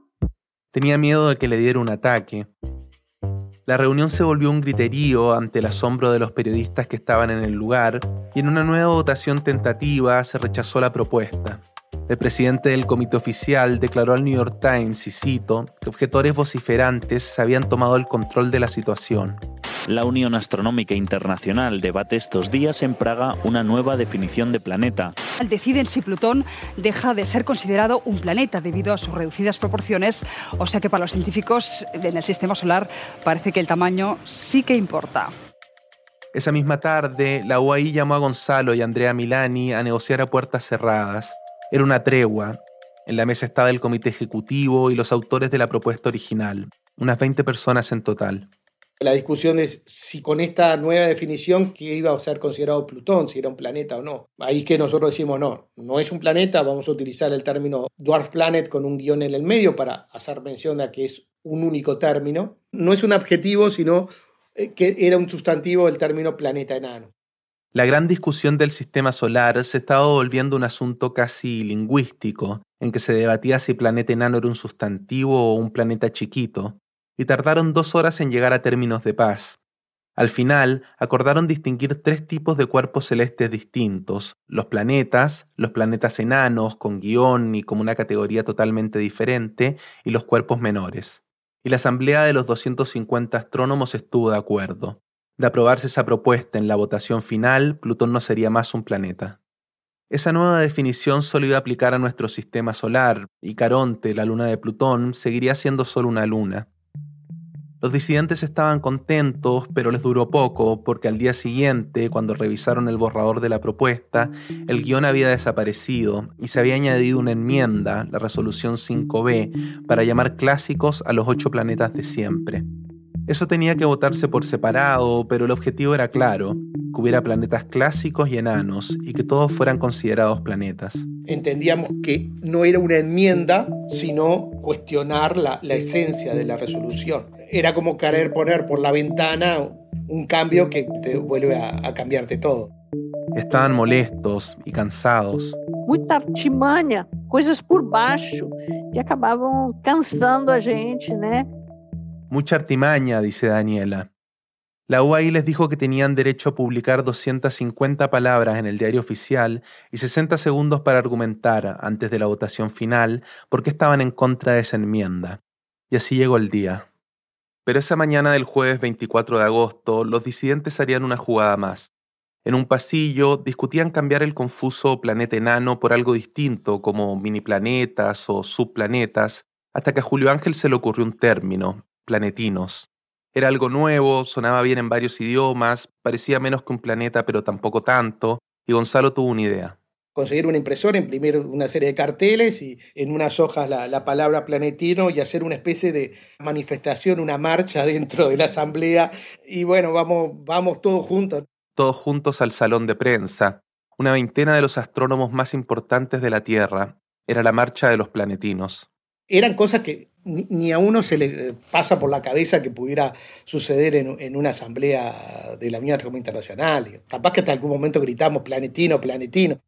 Tenía miedo de que le diera un ataque. La reunión se volvió un griterío ante el asombro de los periodistas que estaban en el lugar y en una nueva votación tentativa se rechazó la propuesta. El presidente del comité oficial declaró al New York Times, y cito, que objetores vociferantes habían tomado el control de la situación. La Unión Astronómica Internacional debate estos días en Praga una nueva definición de planeta. Deciden si Plutón deja de ser considerado un planeta debido a sus reducidas proporciones, o sea que para los científicos en el sistema solar parece que el tamaño sí que importa. Esa misma tarde, la UAI llamó a Gonzalo y Andrea Milani a negociar a puertas cerradas. Era una tregua. En la mesa estaba el comité ejecutivo y los autores de la propuesta original, unas 20 personas en total. La discusión es si con esta nueva definición que iba a ser considerado Plutón, si era un planeta o no. Ahí es que nosotros decimos no, no es un planeta, vamos a utilizar el término dwarf planet con un guion en el medio para hacer mención de que es un único término. No es un adjetivo, sino eh, que era un sustantivo el término planeta enano. La gran discusión del sistema solar se estaba volviendo un asunto casi lingüístico, en que se debatía si planeta enano era un sustantivo o un planeta chiquito, y tardaron dos horas en llegar a términos de paz. Al final, acordaron distinguir tres tipos de cuerpos celestes distintos, los planetas, los planetas enanos, con guion y como una categoría totalmente diferente, y los cuerpos menores. Y la asamblea de los 250 astrónomos estuvo de acuerdo. De aprobarse esa propuesta en la votación final, Plutón no sería más un planeta. Esa nueva definición solo iba a aplicar a nuestro sistema solar, y Caronte, la luna de Plutón, seguiría siendo solo una luna. Los disidentes estaban contentos, pero les duró poco, porque al día siguiente, cuando revisaron el borrador de la propuesta, el guion había desaparecido y se había añadido una enmienda, la resolución 5B, para llamar clásicos a los ocho planetas de siempre. Eso tenía que votarse por separado, pero el objetivo era claro, que hubiera planetas clásicos y enanos, y que todos fueran considerados planetas. Entendíamos que no era una enmienda, sino cuestionar la, la esencia de la resolución. Era como querer poner por la ventana un cambio que te vuelve a, a cambiarte todo. Estaban molestos y cansados. Muita artimanha, coisas por baixo, que acabavam cansando a gente, né? Mucha artimaña, dice Daniela. La UAI les dijo que tenían derecho a publicar 250 palabras en el diario oficial y 60 segundos para argumentar antes de la votación final por qué estaban en contra de esa enmienda. Y así llegó el día. Pero esa mañana del jueves 24 de agosto, los disidentes harían una jugada más. En un pasillo discutían cambiar el confuso planeta enano por algo distinto, como mini planetas o subplanetas, hasta que a Julio Ángel se le ocurrió un término, planetinos. Era algo nuevo, sonaba bien en varios idiomas, parecía menos que un planeta pero tampoco tanto, y Gonzalo tuvo una idea. Conseguir una impresora, imprimir una serie de carteles y en unas hojas la, la, palabra planetino y hacer una especie de manifestación, una marcha dentro de la asamblea. Y bueno, vamos, vamos todos juntos. Todos juntos al salón de prensa. Una veintena de los astrónomos más importantes de la Tierra. Era la marcha de los planetinos. Eran cosas que ni, ni, a uno se le pasa por la cabeza que pudiera suceder en, en una asamblea de la Unión Astronómica Internacional. Capaz que hasta algún momento gritamos planetino, planetino.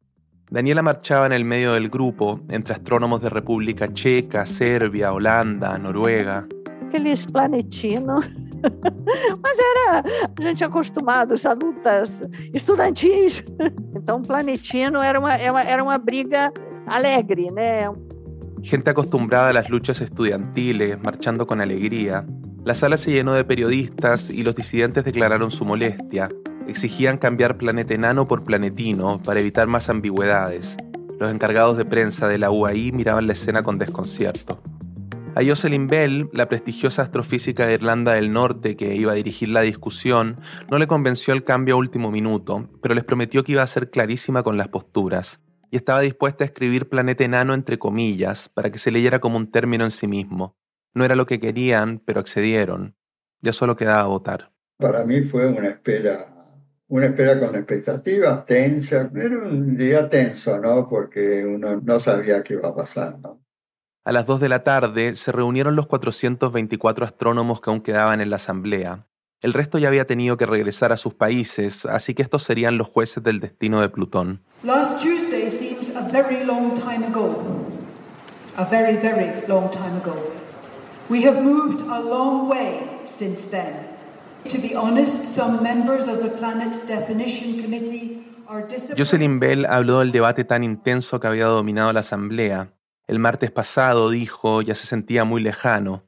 Daniela marchaba en el medio del grupo, entre astrónomos de República Checa, Serbia, Holanda, Noruega. Aqueles planetinos. Mas era gente acostumados a lutas estudantis. Então, planetino era uma, era uma briga alegre, né? gente acostumbrada a las luchas estudiantiles, marchando con alegría. La sala se llenó de periodistas y los disidentes declararon su molestia. Exigían cambiar planeta enano por planetino para evitar más ambigüedades. Los encargados de prensa de la UAI miraban la escena con desconcierto. A Jocelyn Bell, la prestigiosa astrofísica de Irlanda del Norte que iba a dirigir la discusión, no le convenció el cambio a último minuto, pero les prometió que iba a ser clarísima con las posturas y estaba dispuesta a escribir planeta enano entre comillas para que se leyera como un término en sí mismo. No era lo que querían, pero accedieron. Ya solo quedaba votar. Para mí fue una espera uno espera con expectativa, tensa. Era un día tenso, ¿no? Porque uno no sabía qué iba a pasar, ¿no? A las 2 de la tarde se reunieron los 424 astrónomos que aún quedaban en la asamblea. El resto ya había tenido que regresar a sus países, así que estos serían los jueces del destino de Plutón. Last Tuesday seems a very long time ago. A very, very long time ago. We have moved a long way since then. Jocelyn Bell habló del debate tan intenso que había dominado la asamblea. El martes pasado, dijo, ya se sentía muy lejano.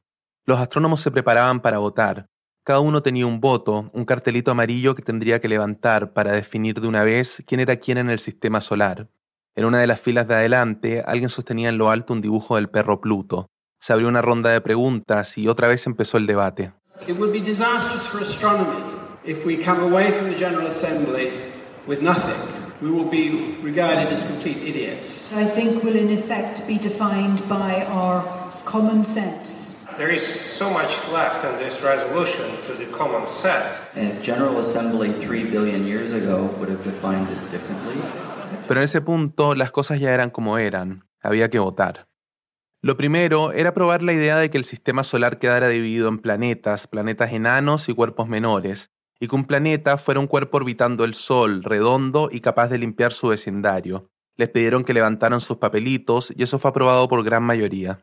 Los astrónomos se preparaban para votar. Cada uno tenía un voto, un cartelito amarillo que tendría que levantar para definir de una vez quién era quién en el sistema solar. En una de las filas de adelante, alguien sostenía en lo alto un dibujo del perro Pluto. Se abrió una ronda de preguntas y otra vez empezó el debate. It would be disastrous for astronomy if we come away from the General Assembly with nothing. We will be regarded as complete idiots. I think will in effect be defined by our common sense. There is so much left in this resolution to the common sense. And General Assembly three billion years ago would have defined it differently. Pero en ese punto las cosas ya eran como eran. Había que votar. Lo primero era probar la idea de que el sistema solar quedara dividido en planetas, planetas enanos y cuerpos menores, y que un planeta fuera un cuerpo orbitando el Sol, redondo y capaz de limpiar su vecindario. Les pidieron que levantaran sus papelitos y eso fue aprobado por gran mayoría.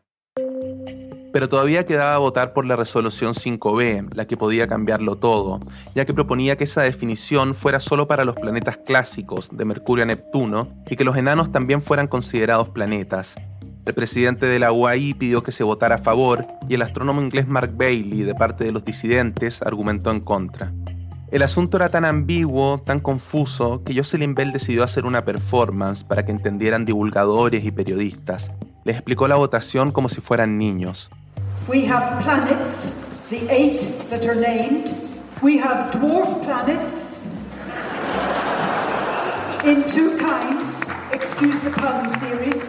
Pero todavía quedaba votar por la resolución 5b, la que podía cambiarlo todo, ya que proponía que esa definición fuera solo para los planetas clásicos, de Mercurio a Neptuno, y que los enanos también fueran considerados planetas. El presidente de la UAI pidió que se votara a favor y el astrónomo inglés Mark Bailey, de parte de los disidentes, argumentó en contra. El asunto era tan ambiguo, tan confuso, que Jocelyn Bell decidió hacer una performance para que entendieran divulgadores y periodistas. Les explicó la votación como si fueran niños. We have planets, the eight that are named. We have dwarf planets in two kinds, excuse the pun series.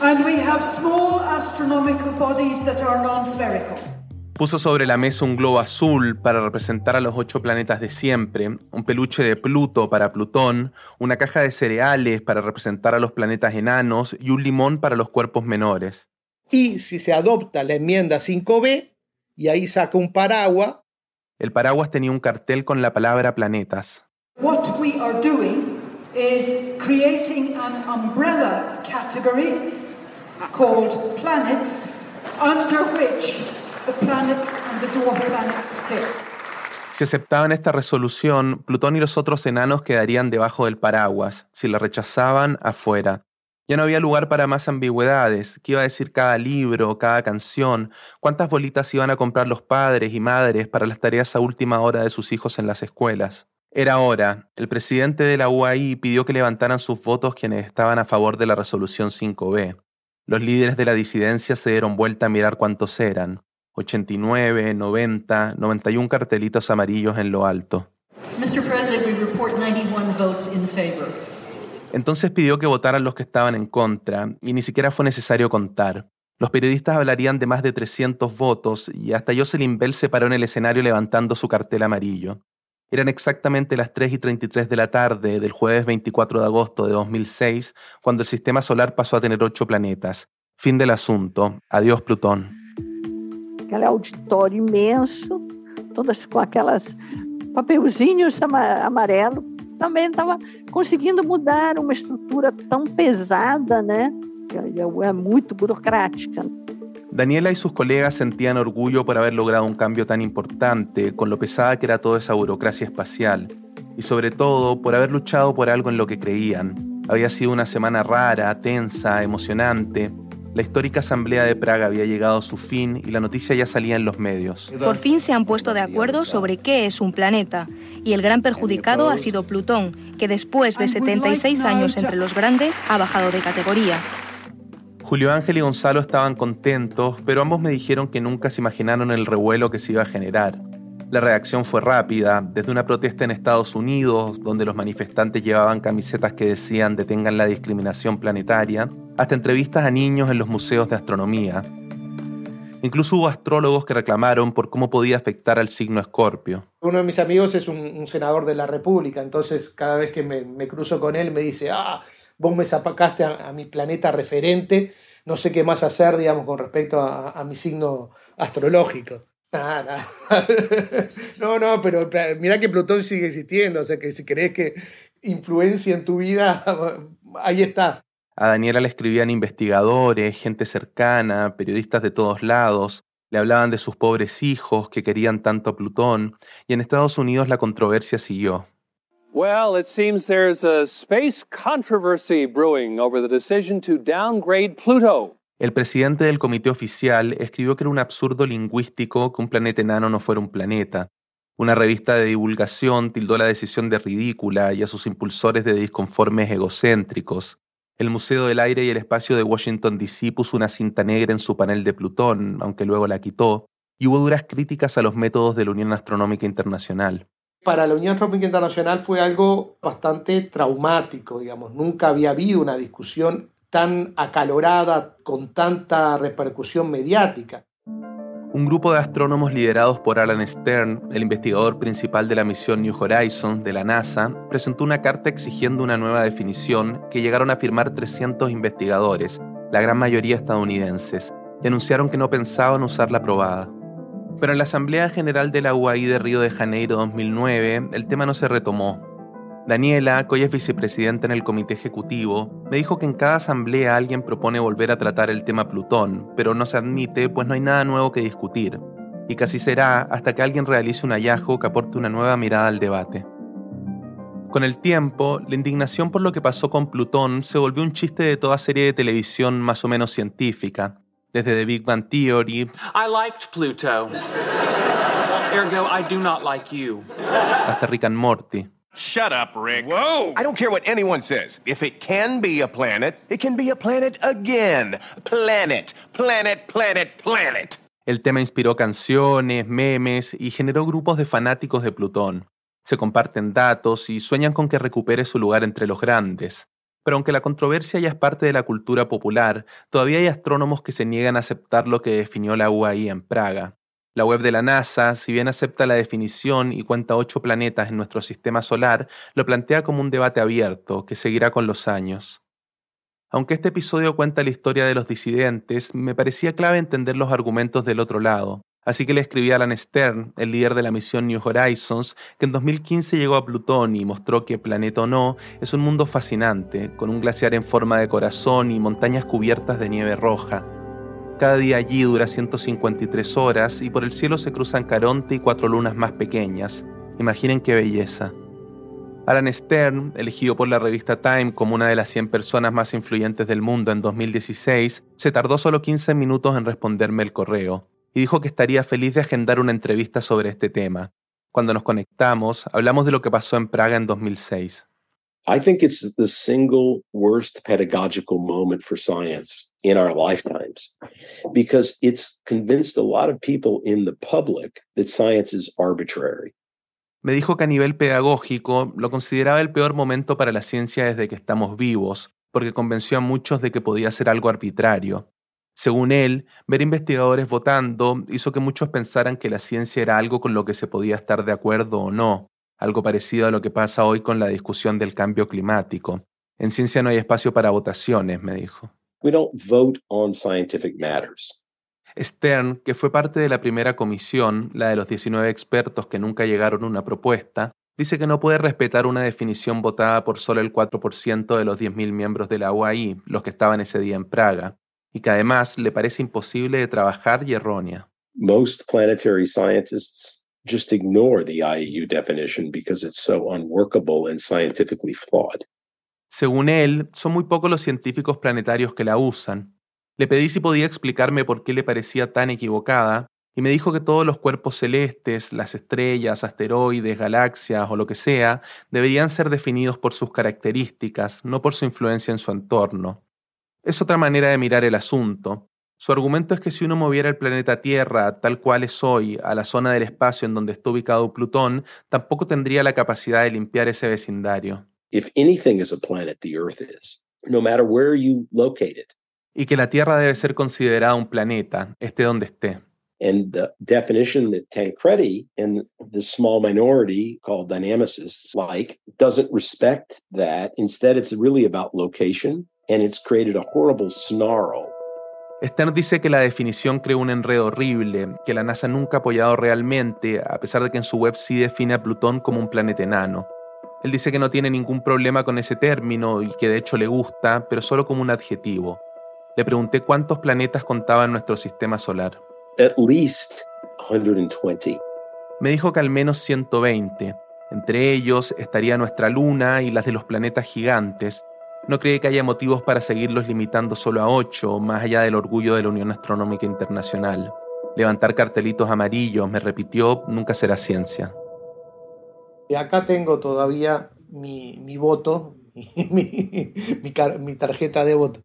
And we have small astronomical bodies that are non-spherical. Puso sobre la mesa un globo azul para representar a los ocho planetas de siempre, un peluche de Pluto para Plutón, una caja de cereales para representar a los planetas enanos y un limón para los cuerpos menores. Y si se adopta la enmienda 5B, y ahí saca un paraguas. El paraguas tenía un cartel con la palabra planetas. What we are doing is creating an umbrella category called planets under which the planets and the dwarf planets fit. Si aceptaban esta resolución, Plutón y los otros enanos quedarían debajo del paraguas. Si la rechazaban, afuera. Ya no había lugar para más ambigüedades. ¿Qué iba a decir cada libro, cada canción? ¿Cuántas bolitas iban a comprar los padres y madres para las tareas a última hora de sus hijos en las escuelas? Era hora. El presidente de la UAI pidió que levantaran sus votos quienes estaban a favor de la resolución 5B. Los líderes de la disidencia se dieron vuelta a mirar cuántos eran. 89, 90, 91 cartelitos amarillos en lo alto. Mr. President, we report 91 votes in favor. Entonces pidió que votaran los que estaban en contra, y ni siquiera fue necesario contar. Los periodistas hablarían de más de 300 votos, y hasta Jocelyn Bell se paró en el escenario levantando su cartel amarillo. Eran exactamente las 3 y 33 de la tarde del jueves 24 de agosto de 2006, cuando el sistema solar pasó a tener ocho planetas. Fin del asunto. Adiós, Plutón. Aquele auditório imenso, todas com aquelas papelzinhos amarelo, também estava conseguindo mudar uma estrutura tão pesada, né? Que é muito burocrática. Daniela y sus colegas sentían orgullo por haber logrado un cambio tan importante, con lo pesada que era toda esa burocracia espacial, y sobre todo por haber luchado por algo en lo que creían. Había sido una semana rara, tensa, emocionante. La histórica Asamblea de Praga había llegado a su fin y la noticia ya salía en los medios. Por fin se han puesto de acuerdo sobre qué es un planeta, y el gran perjudicado ha sido Plutón, que después de 76 años entre los grandes ha bajado de categoría. Julio Ángel y Gonzalo estaban contentos, pero ambos me dijeron que nunca se imaginaron el revuelo que se iba a generar. La reacción fue rápida, desde una protesta en Estados Unidos, donde los manifestantes llevaban camisetas que decían detengan la discriminación planetaria, hasta entrevistas a niños en los museos de astronomía. Incluso hubo astrólogos que reclamaron por cómo podía afectar al signo Escorpio. Uno de mis amigos es un, senador de la República, entonces cada vez que me, cruzo con él me dice, ah, vos me sacaste a, mi planeta referente, no sé qué más hacer, digamos, con respecto a, mi signo astrológico. Nada, no, no, pero mira que Plutón sigue existiendo, o sea que si crees que influencia en tu vida, ahí está. A Daniela le escribían investigadores, gente cercana, periodistas de todos lados, le hablaban de sus pobres hijos que querían tanto a Plutón, y en Estados Unidos la controversia siguió. Well, it seems there's a space controversy brewing over the decision to downgrade Pluto. El presidente del comité oficial escribió que era un absurdo lingüístico que un planeta enano no fuera un planeta. Una revista de divulgación tildó la decisión de ridícula y a sus impulsores de disconformes egocéntricos. El Museo del Aire y el Espacio de Washington, D.C. puso una cinta negra en su panel de Plutón, aunque luego la quitó, y hubo duras críticas a los métodos de la Unión Astronómica Internacional. Para la Unión Astronómica Internacional fue algo bastante traumático, digamos. Nunca había habido una discusión tan acalorada, con tanta repercusión mediática un grupo de astrónomos liderados por Alan Stern, el investigador principal de la misión New Horizons de la NASA, presentó una carta exigiendo una nueva definición que llegaron a firmar 300 investigadores, la gran mayoría estadounidenses, y anunciaron que no pensaban usar la aprobada. Pero en la Asamblea General de la UAI de Río de Janeiro 2009, el tema no se retomó, Daniela, que hoy es vicepresidenta en el comité ejecutivo, me dijo que en cada asamblea alguien propone volver a tratar el tema Plutón, pero no se admite pues no hay nada nuevo que discutir, y casi será hasta que alguien realice un hallazgo que aporte una nueva mirada al debate. Con el tiempo, la indignación por lo que pasó con Plutón se volvió un chiste de toda serie de televisión más o menos científica, desde The Big Bang Theory. I liked Pluto. Ergo, I do not like you. Hasta Rick and Morty. Shut up, Rick. Whoa! I don't care what anyone says. If it can be a planet, it can be a planet again. Planet, planet, planet, planet. El tema inspiró canciones, memes y generó grupos de fanáticos de Plutón. Se comparten datos y sueñan con que recupere su lugar entre los grandes. Pero aunque la controversia ya es parte de la cultura popular, todavía hay astrónomos que se niegan a aceptar lo que definió la UAI en Praga. La web de la NASA, si bien acepta la definición y cuenta ocho planetas en nuestro sistema solar, lo plantea como un debate abierto que seguirá con los años. Aunque este episodio cuenta la historia de los disidentes, me parecía clave entender los argumentos del otro lado. Así que le escribí a Alan Stern, el líder de la misión New Horizons, que en 2015 llegó a Plutón y mostró que, planeta o no, es un mundo fascinante, con un glaciar en forma de corazón y montañas cubiertas de nieve roja. Cada día allí dura 153 horas y por el cielo se cruzan Caronte y cuatro lunas más pequeñas. Imaginen qué belleza. Alan Stern, elegido por la revista Time como una de las 100 personas más influyentes del mundo en 2016, se tardó solo 15 minutos en responderme el correo y dijo que estaría feliz de agendar una entrevista sobre este tema. Cuando nos conectamos, hablamos de lo que pasó en Praga en 2006. I think it's the single worst pedagogical moment for science in our lifetimes because it's convinced a lot of people in the public that science is arbitrary. Me dijo que a nivel pedagógico lo consideraba el peor momento para la ciencia desde que estamos vivos, porque convenció a muchos de que podía ser algo arbitrario. Según él, ver investigadores votando hizo que muchos pensaran que la ciencia era algo con lo que se podía estar de acuerdo o no, algo parecido a lo que pasa hoy con la discusión del cambio climático. En ciencia no hay espacio para votaciones, me dijo. We don't vote on scientific matters. Stern, que fue parte de la primera comisión, la de los 19 expertos que nunca llegaron a una propuesta, dice que no puede respetar una definición votada por solo el 4% de los 10.000 miembros de la UAI, los que estaban ese día en Praga, y que además le parece imposible de trabajar y errónea. Most planetary scientists just ignore the IEU definition because it's so unworkable and scientifically flawed. Según él, son muy pocos los científicos planetarios que la usan. Le pedí si podía explicarme por qué le parecía tan equivocada, y me dijo que todos los cuerpos celestes, las estrellas, asteroides, galaxias o lo que sea, deberían ser definidos por sus características, no por su influencia en su entorno. Es otra manera de mirar el asunto, su argumento es que si uno moviera el planeta Tierra tal cual es hoy a la zona del espacio en donde está ubicado Plutón, tampoco tendría la capacidad de limpiar ese vecindario. If anything is a planet, the Earth is, no matter where you locate it. Y que la Tierra debe ser considerada un planeta, esté donde esté. And the definition that Tancredi and the small minority called dynamicists like doesn't respect that. Instead, it's really about location, and it's created a horrible snarl Stern dice que la definición creó un enredo horrible, que la NASA nunca ha apoyado realmente, a pesar de que en su web sí define a Plutón como un planeta enano. Él dice que no tiene ningún problema con ese término y que de hecho le gusta, pero solo como un adjetivo. Le pregunté cuántos planetas contaba en nuestro sistema solar. At least 120. Me dijo que al menos 120. Entre ellos estaría nuestra luna y las de los planetas gigantes. No cree que haya motivos para seguirlos limitando solo a 8, más allá del orgullo de la Unión Astronómica Internacional. Levantar cartelitos amarillos, me repitió, nunca será ciencia. Y acá tengo todavía mi, mi voto, mi, mi, tarjeta de voto.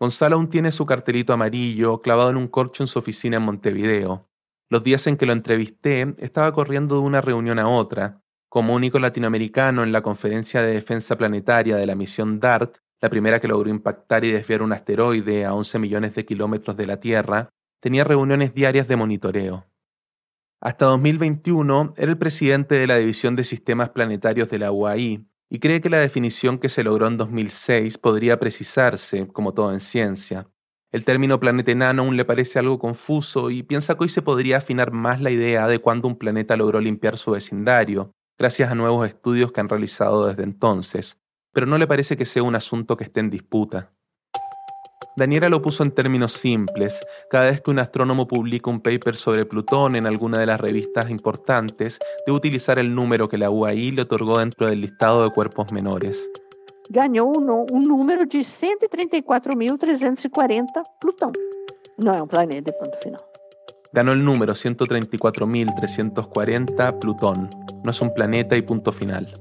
Gonzalo aún tiene su cartelito amarillo clavado en un corcho en su oficina en Montevideo. Los días en que lo entrevisté, estaba corriendo de una reunión a otra. Como único latinoamericano en la conferencia de defensa planetaria de la misión DART, la primera que logró impactar y desviar un asteroide a 11 millones de kilómetros de la Tierra, tenía reuniones diarias de monitoreo. Hasta 2021 era el presidente de la División de Sistemas Planetarios de la UAI y cree que la definición que se logró en 2006 podría precisarse, como todo en ciencia. El término planeta enano aún le parece algo confuso y piensa que hoy se podría afinar más la idea de cuándo un planeta logró limpiar su vecindario, gracias a nuevos estudios que han realizado desde entonces, pero no le parece que sea un asunto que esté en disputa. Daniela lo puso en términos simples. Cada vez que un astrónomo publica un paper sobre Plutón en alguna de las revistas importantes, debe utilizar el número que la UAI le otorgó dentro del listado de cuerpos menores. Uno, un número de 134.340 Plutón. No es un planeta, punto final. Ganó el número 134.340 Plutón. No es un planeta y punto final.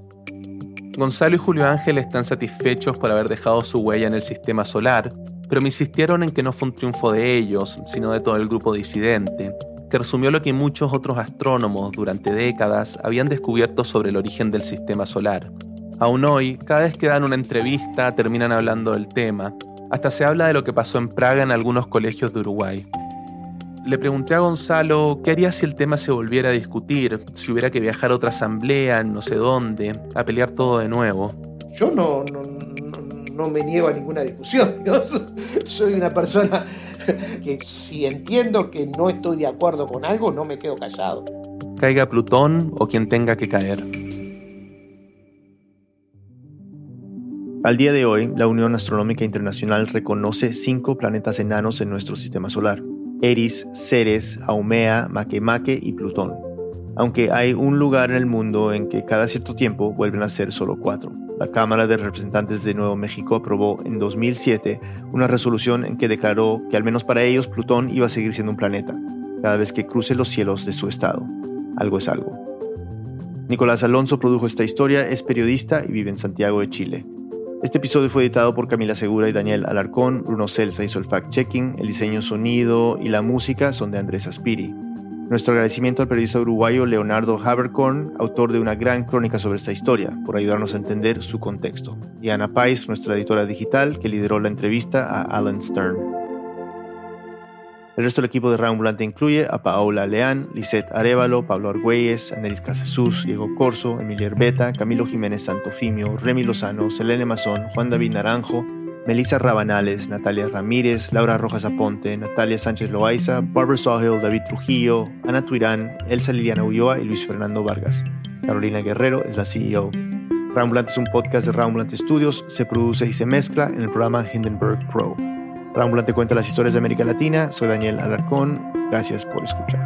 Gonzalo y Julio Ángel están satisfechos por haber dejado su huella en el sistema solar, pero me insistieron en que no fue un triunfo de ellos, sino de todo el grupo disidente, que resumió lo que muchos otros astrónomos durante décadas habían descubierto sobre el origen del sistema solar. Aún hoy, cada vez que dan una entrevista terminan hablando del tema, hasta se habla de lo que pasó en Praga en algunos colegios de Uruguay. Le pregunté a Gonzalo qué haría si el tema se volviera a discutir, si hubiera que viajar a otra asamblea, en no sé dónde, a pelear todo de nuevo. Yo no, no, no me niego a ninguna discusión. soy una persona que si entiendo que no estoy de acuerdo con algo, no me quedo callado. Caiga Plutón o quien tenga que caer. Al día de hoy, la Unión Astronómica Internacional reconoce cinco planetas enanos en nuestro sistema solar. Eris, Ceres, Haumea, Makemake y Plutón. Aunque hay un lugar en el mundo en que cada cierto tiempo vuelven a ser solo cuatro. La Cámara de Representantes de Nuevo México aprobó en 2007 una resolución en que declaró que al menos para ellos Plutón iba a seguir siendo un planeta, cada vez que cruce los cielos de su estado. Algo es algo. Nicolás Alonso produjo esta historia, es periodista y vive en Santiago de Chile. Este episodio fue editado por Camila Segura y Daniel Alarcón. Bruno Celsa hizo el fact-checking, el diseño sonido y la música son de Andrés Aspiri. Nuestro agradecimiento al periodista uruguayo Leonardo Haberkorn, autor de una gran crónica sobre esta historia, por ayudarnos a entender su contexto. Y Ana Pais, nuestra editora digital, que lideró la entrevista a Alan Stern. El resto del equipo de Raambulante incluye a Paola Leán, Lisette Arevalo, Pablo Argüelles, Anelis Casesus, Diego Corso, Emilia Herbeta, Camilo Jiménez Santofimio, Remy Lozano, Selene Mazón, Juan David Naranjo, Melissa Rabanales, Natalia Ramírez, Laura Rojas Aponte, Natalia Sánchez Loaiza, Barbara Sawhill, David Trujillo, Ana Tuirán, Elsa Liliana Ulloa y Luis Fernando Vargas. Carolina Guerrero es la CEO. Rambulante es un podcast de Rambulante Studios, se produce y se mezcla en el programa Hindenburg Pro. Rambulante cuenta las historias de América Latina, soy Daniel Alarcón, gracias por escuchar.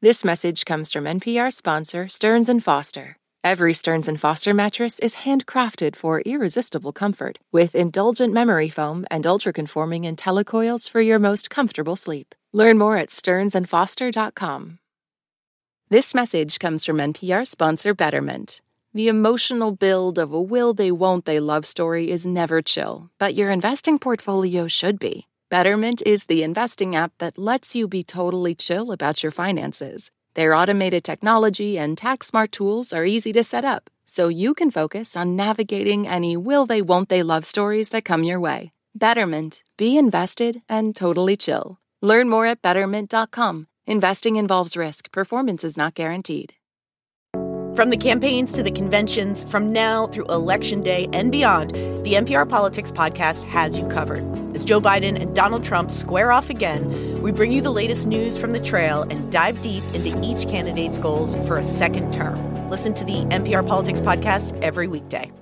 This message comes from NPR sponsor Stearns and Foster. Every Stearns and Foster mattress is handcrafted for irresistible comfort with indulgent memory foam and ultra-conforming IntelliCoils for your most comfortable sleep. Learn more at stearnsandfoster.com. This message comes from NPR sponsor Betterment. The emotional build of a will they, won't they love story is never chill, but your investing portfolio should be. Betterment is the investing app that lets you be totally chill about your finances. Their automated technology and tax smart tools are easy to set up, so you can focus on navigating any will they, won't they love stories that come your way. Betterment. Be invested and totally chill. Learn more at betterment.com. Investing involves risk, performance is not guaranteed. From the campaigns to the conventions, from now through Election Day and beyond, the NPR Politics Podcast has you covered. As Joe Biden and Donald Trump square off again, we bring you the latest news from the trail and dive deep into each candidate's goals for a second term. Listen to the NPR Politics Podcast every weekday.